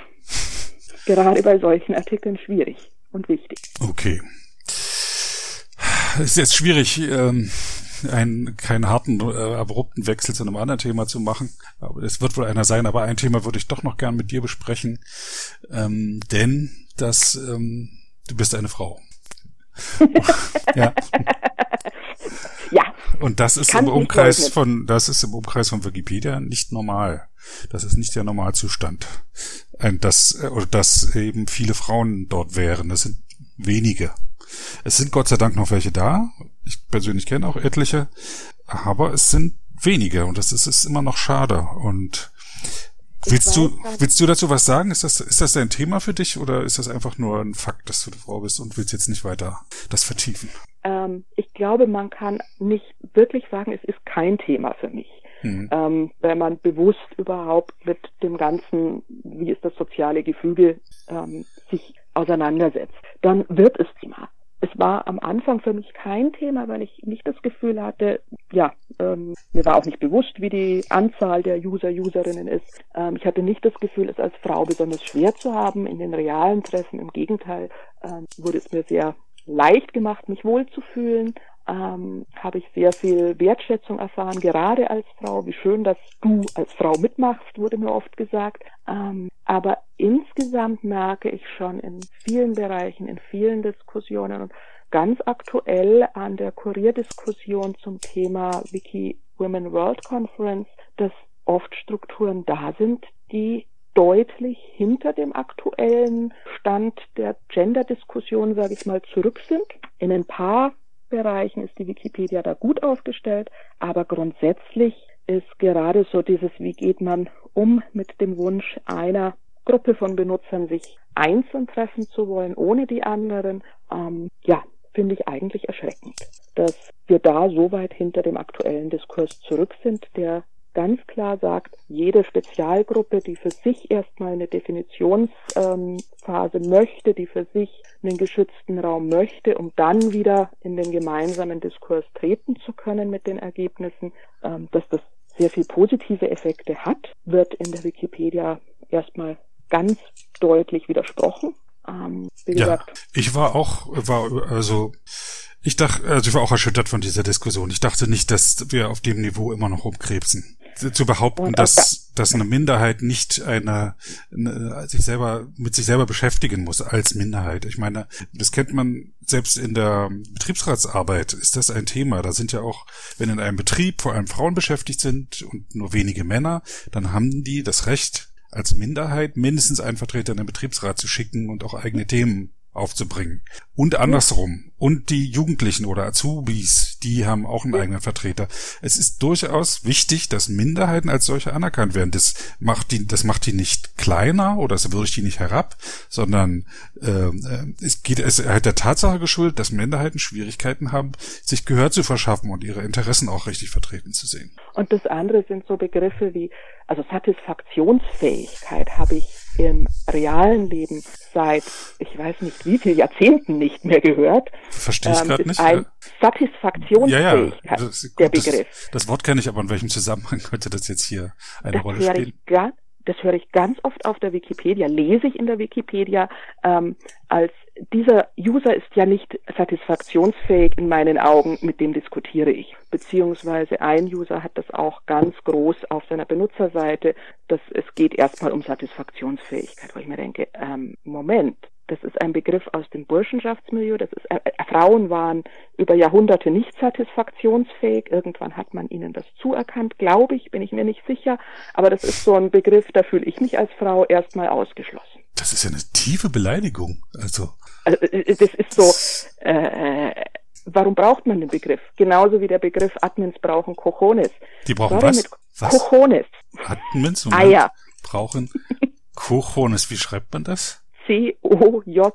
Gerade bei solchen Artikeln schwierig und wichtig. Okay. Es ist jetzt schwierig, ähm, einen keinen harten, äh, abrupten Wechsel zu einem anderen Thema zu machen. Aber es wird wohl einer sein. Aber ein Thema würde ich doch noch gern mit dir besprechen, ähm, denn das, ähm, du bist eine Frau. ja. Ja. Und das ist im Umkreis von, das ist im Umkreis von Wikipedia nicht normal. Das ist nicht der Normalzustand. Ein, das, äh, oder dass eben viele Frauen dort wären. Das sind wenige. Es sind Gott sei Dank noch welche da. Ich persönlich kenne auch etliche. Aber es sind wenige und das ist, ist immer noch schade. Und willst du, willst du dazu was sagen? Ist das, ist das ein Thema für dich oder ist das einfach nur ein Fakt, dass du eine Frau bist und willst jetzt nicht weiter das vertiefen? Ähm, ich glaube, man kann nicht wirklich sagen, es ist kein Thema für mich. Mhm. Ähm, wenn man bewusst überhaupt mit dem ganzen, wie ist das soziale Gefüge, ähm, sich auseinandersetzt, dann wird es Thema es war am Anfang für mich kein Thema, weil ich nicht das Gefühl hatte, ja, ähm, mir war auch nicht bewusst, wie die Anzahl der User, Userinnen ist. Ähm, ich hatte nicht das Gefühl, es als Frau besonders schwer zu haben in den realen Treffen. Im Gegenteil, ähm, wurde es mir sehr leicht gemacht, mich wohlzufühlen ähm, habe ich sehr viel Wertschätzung erfahren, gerade als Frau. Wie schön, dass du als Frau mitmachst, wurde mir oft gesagt. Ähm, aber insgesamt merke ich schon in vielen Bereichen, in vielen Diskussionen und ganz aktuell an der Kurierdiskussion zum Thema Wiki Women World Conference, dass oft Strukturen da sind, die deutlich hinter dem aktuellen Stand der Gender-Diskussion, sage ich mal, zurück sind. In ein paar Bereichen ist die Wikipedia da gut aufgestellt, aber grundsätzlich ist gerade so dieses, wie geht man um mit dem Wunsch einer Gruppe von Benutzern, sich einzeln treffen zu wollen, ohne die anderen, ähm, ja, finde ich eigentlich erschreckend, dass wir da so weit hinter dem aktuellen Diskurs zurück sind, der ganz klar sagt, jede Spezialgruppe, die für sich erstmal eine Definitionsphase ähm, möchte, die für sich einen geschützten Raum möchte, um dann wieder in den gemeinsamen Diskurs treten zu können mit den Ergebnissen, ähm, dass das sehr viel positive Effekte hat, wird in der Wikipedia erstmal ganz deutlich widersprochen. Ähm, wie ja, ich war auch, war also ich dachte, also ich war auch erschüttert von dieser Diskussion. Ich dachte nicht, dass wir auf dem Niveau immer noch rumkrebsen. Zu behaupten, dass, dass eine Minderheit nicht eine, eine, sich selber mit sich selber beschäftigen muss als Minderheit. Ich meine, das kennt man selbst in der Betriebsratsarbeit ist das ein Thema. Da sind ja auch, wenn in einem Betrieb vor allem Frauen beschäftigt sind und nur wenige Männer, dann haben die das Recht, als Minderheit mindestens einen Vertreter in den Betriebsrat zu schicken und auch eigene Themen aufzubringen. Und andersrum. Und die Jugendlichen oder Azubis, die haben auch einen eigenen Vertreter. Es ist durchaus wichtig, dass Minderheiten als solche anerkannt werden. Das macht die, das macht die nicht kleiner oder es würdigt die nicht herab, sondern äh, es geht es halt der Tatsache geschuldet, dass Minderheiten Schwierigkeiten haben, sich Gehör zu verschaffen und ihre Interessen auch richtig vertreten zu sehen. Und das andere sind so Begriffe wie, also Satisfaktionsfähigkeit habe ich im realen Leben seit, ich weiß nicht wie viel Jahrzehnten nicht mehr gehört. Verstehe ich ähm, gerade nicht. Ein Satisfaktionsfähigkeit, ja, ja. Das, der Begriff. Das, das Wort kenne ich, aber in welchem Zusammenhang könnte das jetzt hier eine das Rolle spielen? Das höre ich ganz oft auf der Wikipedia, lese ich in der Wikipedia, ähm, als dieser User ist ja nicht satisfaktionsfähig in meinen Augen, mit dem diskutiere ich. Beziehungsweise ein User hat das auch ganz groß auf seiner Benutzerseite, dass es geht erstmal um Satisfaktionsfähigkeit, wo ich mir denke, ähm, Moment, das ist ein Begriff aus dem Burschenschaftsmilieu. Das ist, äh, äh, Frauen waren über Jahrhunderte nicht satisfaktionsfähig. Irgendwann hat man ihnen das zuerkannt, glaube ich, bin ich mir nicht sicher. Aber das ist so ein Begriff, da fühle ich mich als Frau erstmal ausgeschlossen. Das ist ja eine tiefe Beleidigung. Also, also äh, äh, das ist so. Äh, warum braucht man den Begriff? Genauso wie der Begriff Admins brauchen Cojones. Die brauchen Sorry, was? was? Cojones. Admins und Eier. brauchen Cojones. Wie schreibt man das? C-O-J-O-N-E-S.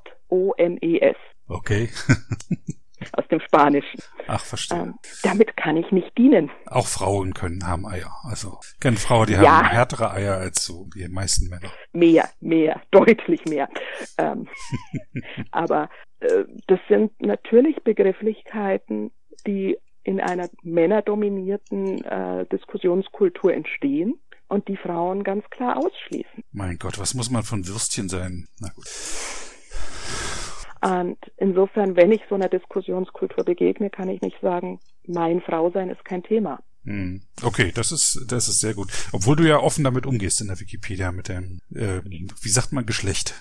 Okay. aus dem Spanischen. Ach, verstehe. Ähm, damit kann ich nicht dienen. Auch Frauen können haben Eier. Also kenne Frauen, die ja. haben härtere Eier als so die meisten Männer. Mehr, mehr, deutlich mehr. Ähm, aber äh, das sind natürlich Begrifflichkeiten, die in einer männerdominierten äh, Diskussionskultur entstehen und die Frauen ganz klar ausschließen. Mein Gott, was muss man von Würstchen sein? Na gut. Und insofern, wenn ich so einer Diskussionskultur begegne, kann ich nicht sagen, mein Frausein ist kein Thema. Hm. Okay, das ist das ist sehr gut. Obwohl du ja offen damit umgehst in der Wikipedia mit dem, äh, wie sagt man Geschlecht?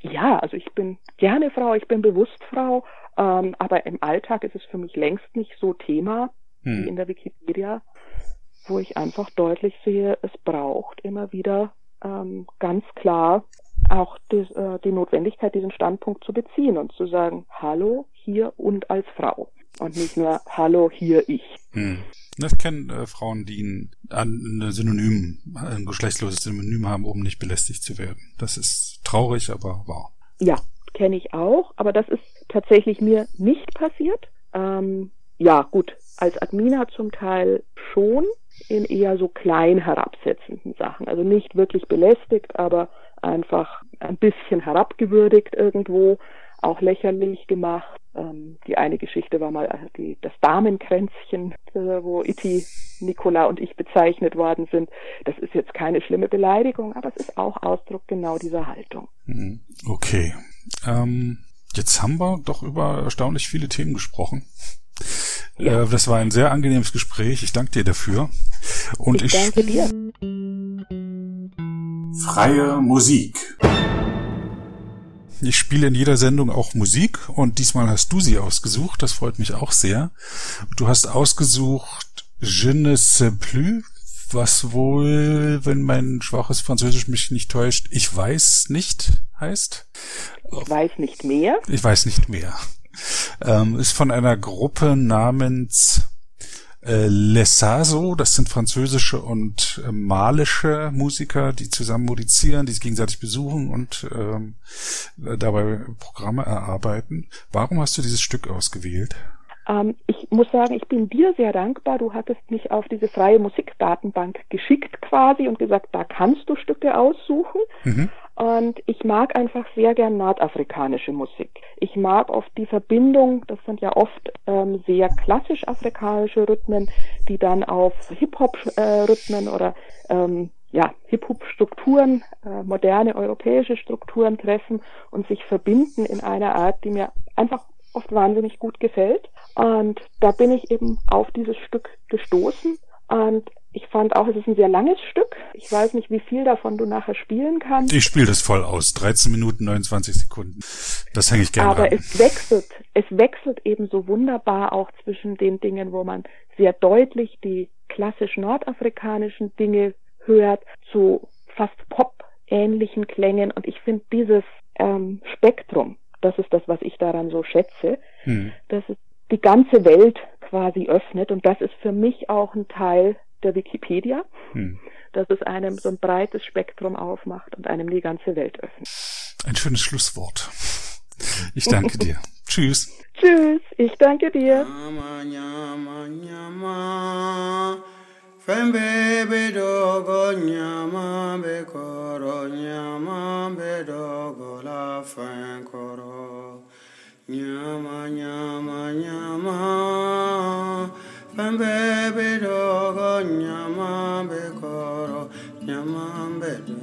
Ja. ja, also ich bin gerne Frau, ich bin bewusst Frau, ähm, aber im Alltag ist es für mich längst nicht so Thema hm. wie in der Wikipedia wo ich einfach deutlich sehe, es braucht immer wieder ähm, ganz klar auch die, äh, die Notwendigkeit, diesen Standpunkt zu beziehen und zu sagen, hallo, hier und als Frau. Und nicht nur, hallo, hier ich. Hm. Ich kenne äh, Frauen, die ein, ein Synonym, ein geschlechtsloses Synonym haben, um nicht belästigt zu werden. Das ist traurig, aber wahr. Ja, kenne ich auch, aber das ist tatsächlich mir nicht passiert. Ähm, ja, gut, als Admina zum Teil schon, in eher so klein herabsetzenden Sachen. Also nicht wirklich belästigt, aber einfach ein bisschen herabgewürdigt irgendwo, auch lächerlich gemacht. Ähm, die eine Geschichte war mal äh, die, das Damenkränzchen, äh, wo Iti, Nicola und ich bezeichnet worden sind. Das ist jetzt keine schlimme Beleidigung, aber es ist auch Ausdruck genau dieser Haltung. Mhm. Okay. Ähm, jetzt haben wir doch über erstaunlich viele Themen gesprochen. Ja. Äh, das war ein sehr angenehmes Gespräch. Ich danke dir dafür. Und ich, ich danke dir. Freie Musik. Ich spiele in jeder Sendung auch Musik und diesmal hast du sie ausgesucht. Das freut mich auch sehr. Du hast ausgesucht Je ne sais plus, was wohl, wenn mein schwaches Französisch mich nicht täuscht, ich weiß nicht heißt. Ich weiß nicht mehr. Ich weiß nicht mehr. Ähm, ist von einer Gruppe namens äh, Lesaso, das sind französische und äh, malische Musiker, die zusammen musizieren, die sich gegenseitig besuchen und ähm, dabei Programme erarbeiten. Warum hast du dieses Stück ausgewählt? Ähm, ich muss sagen, ich bin dir sehr dankbar. Du hattest mich auf diese freie Musikdatenbank geschickt quasi und gesagt, da kannst du Stücke aussuchen. Mhm. Und ich mag einfach sehr gern nordafrikanische Musik. Ich mag oft die Verbindung, das sind ja oft ähm, sehr klassisch afrikanische Rhythmen, die dann auf Hip-Hop-Rhythmen äh, oder ähm, ja, Hip-Hop-Strukturen, äh, moderne europäische Strukturen treffen und sich verbinden in einer Art, die mir einfach oft wahnsinnig gut gefällt. Und da bin ich eben auf dieses Stück gestoßen und Ich fand auch, es ist ein sehr langes Stück. Ich weiß nicht, wie viel davon du nachher spielen kannst. Ich spiele das voll aus. 13 Minuten, 29 Sekunden. Das hänge ich gerne Aber an. es wechselt, es wechselt eben so wunderbar auch zwischen den Dingen, wo man sehr deutlich die klassisch nordafrikanischen Dinge hört, zu fast pop-ähnlichen Klängen. Und ich finde dieses ähm, Spektrum, das ist das, was ich daran so schätze, hm. dass es die ganze Welt quasi öffnet. Und das ist für mich auch ein Teil der Wikipedia, hm. dass es einem so ein breites Spektrum aufmacht und einem die ganze Welt öffnet. Ein schönes Schlusswort. Ich danke dir. Tschüss. Tschüss, ich danke dir. Fembe be dogo nyama be koro nyama be dogo la fen koro nyama nyama nyama fembe be dogo nyama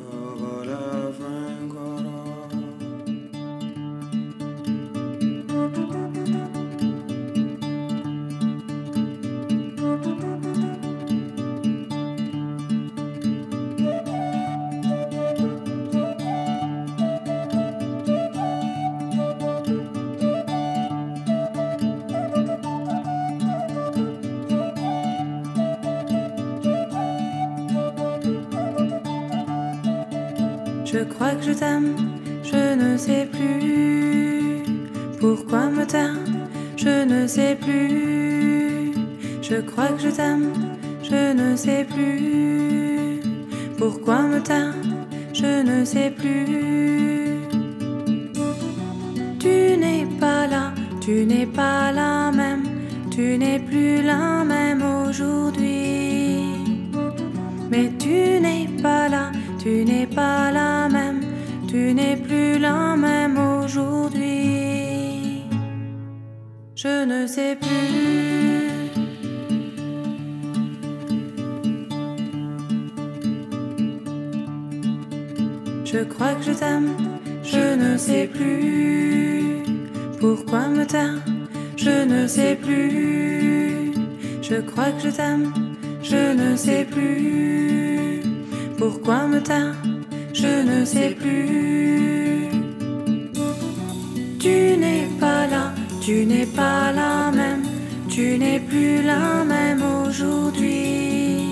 Je crois que je t'aime, je ne sais plus pourquoi me taire, je ne sais plus. Je crois que je t'aime, je ne sais plus pourquoi me taire, je ne sais plus. Tu n'es pas là, tu n'es pas la même, tu n'es plus la même aujourd'hui. Mais tu n'es pas là tu n'es pas même, tu n'es plus la même aujourd'hui. Je ne sais plus. Je crois que je t'aime, je ne sais plus. Pourquoi me taire, je ne sais plus. Je crois que je t'aime, je ne sais plus. Pourquoi me taire Je ne sais plus. Tu n'es pas là, tu n'es pas la même, tu n'es plus la même aujourd'hui.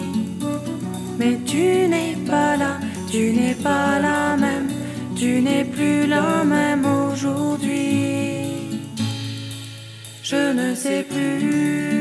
Mais tu n'es pas là, tu n'es pas la même, tu n'es plus la même aujourd'hui. Je ne sais plus.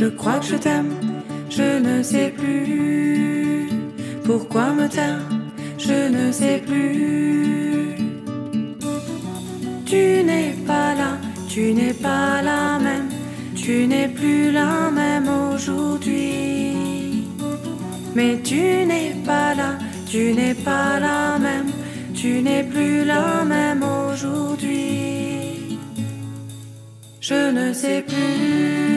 Je crois que je t'aime, je ne sais plus pourquoi me taire, je ne sais plus. Tu n'es pas là, tu n'es pas la même, tu n'es plus la même aujourd'hui. Mais tu n'es pas là, tu n'es pas la même tu n'es plus la même aujourd'hui. Je ne sais plus.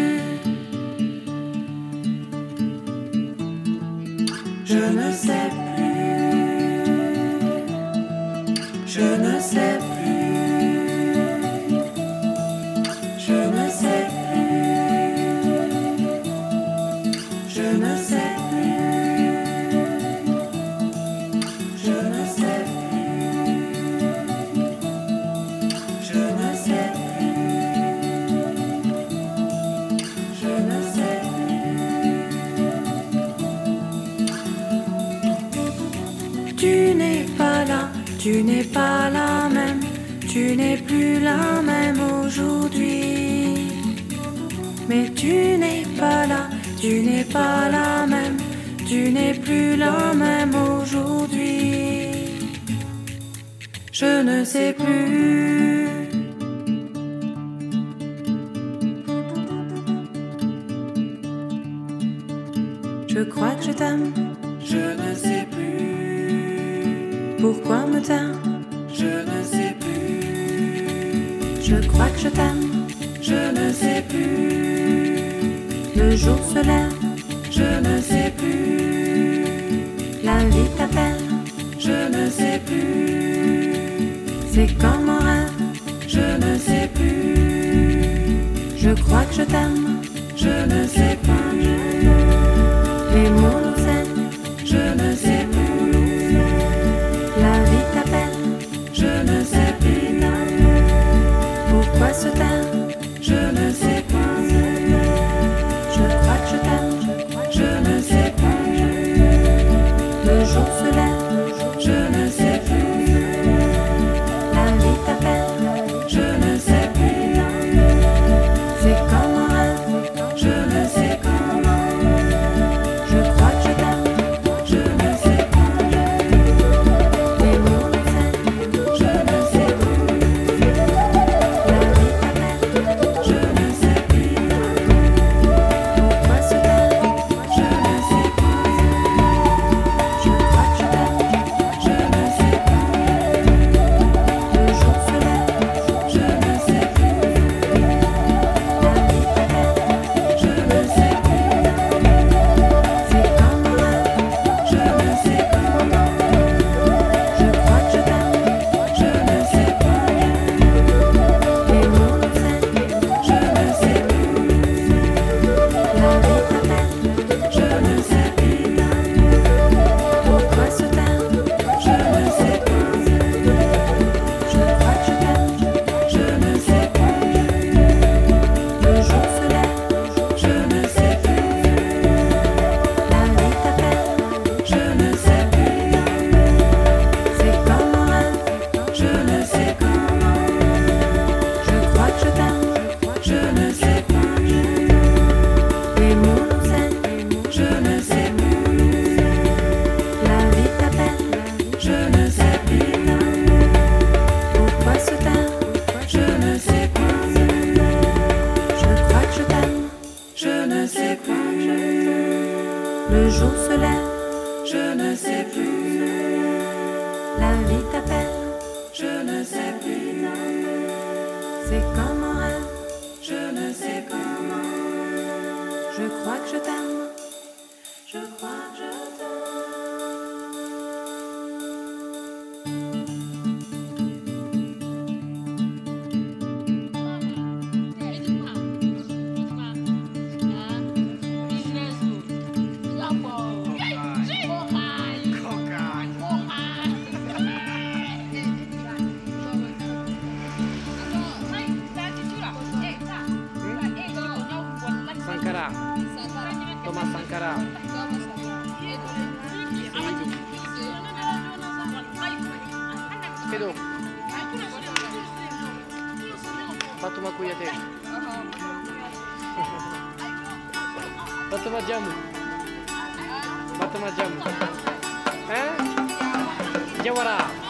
je ne sais plus. Je crois que je t'aime, je ne sais plus. Pourquoi me taire, je ne sais plus. Je crois que je t'aime, je ne sais plus. Le jour se lève, je ne sais plus. La vie t'appelle, je ne sais plus. C'est comme un rêve, je ne sais plus. Je crois que je t'aime, je ne sais plus. Fatima jamu. uma jamu. Eh? Jawara.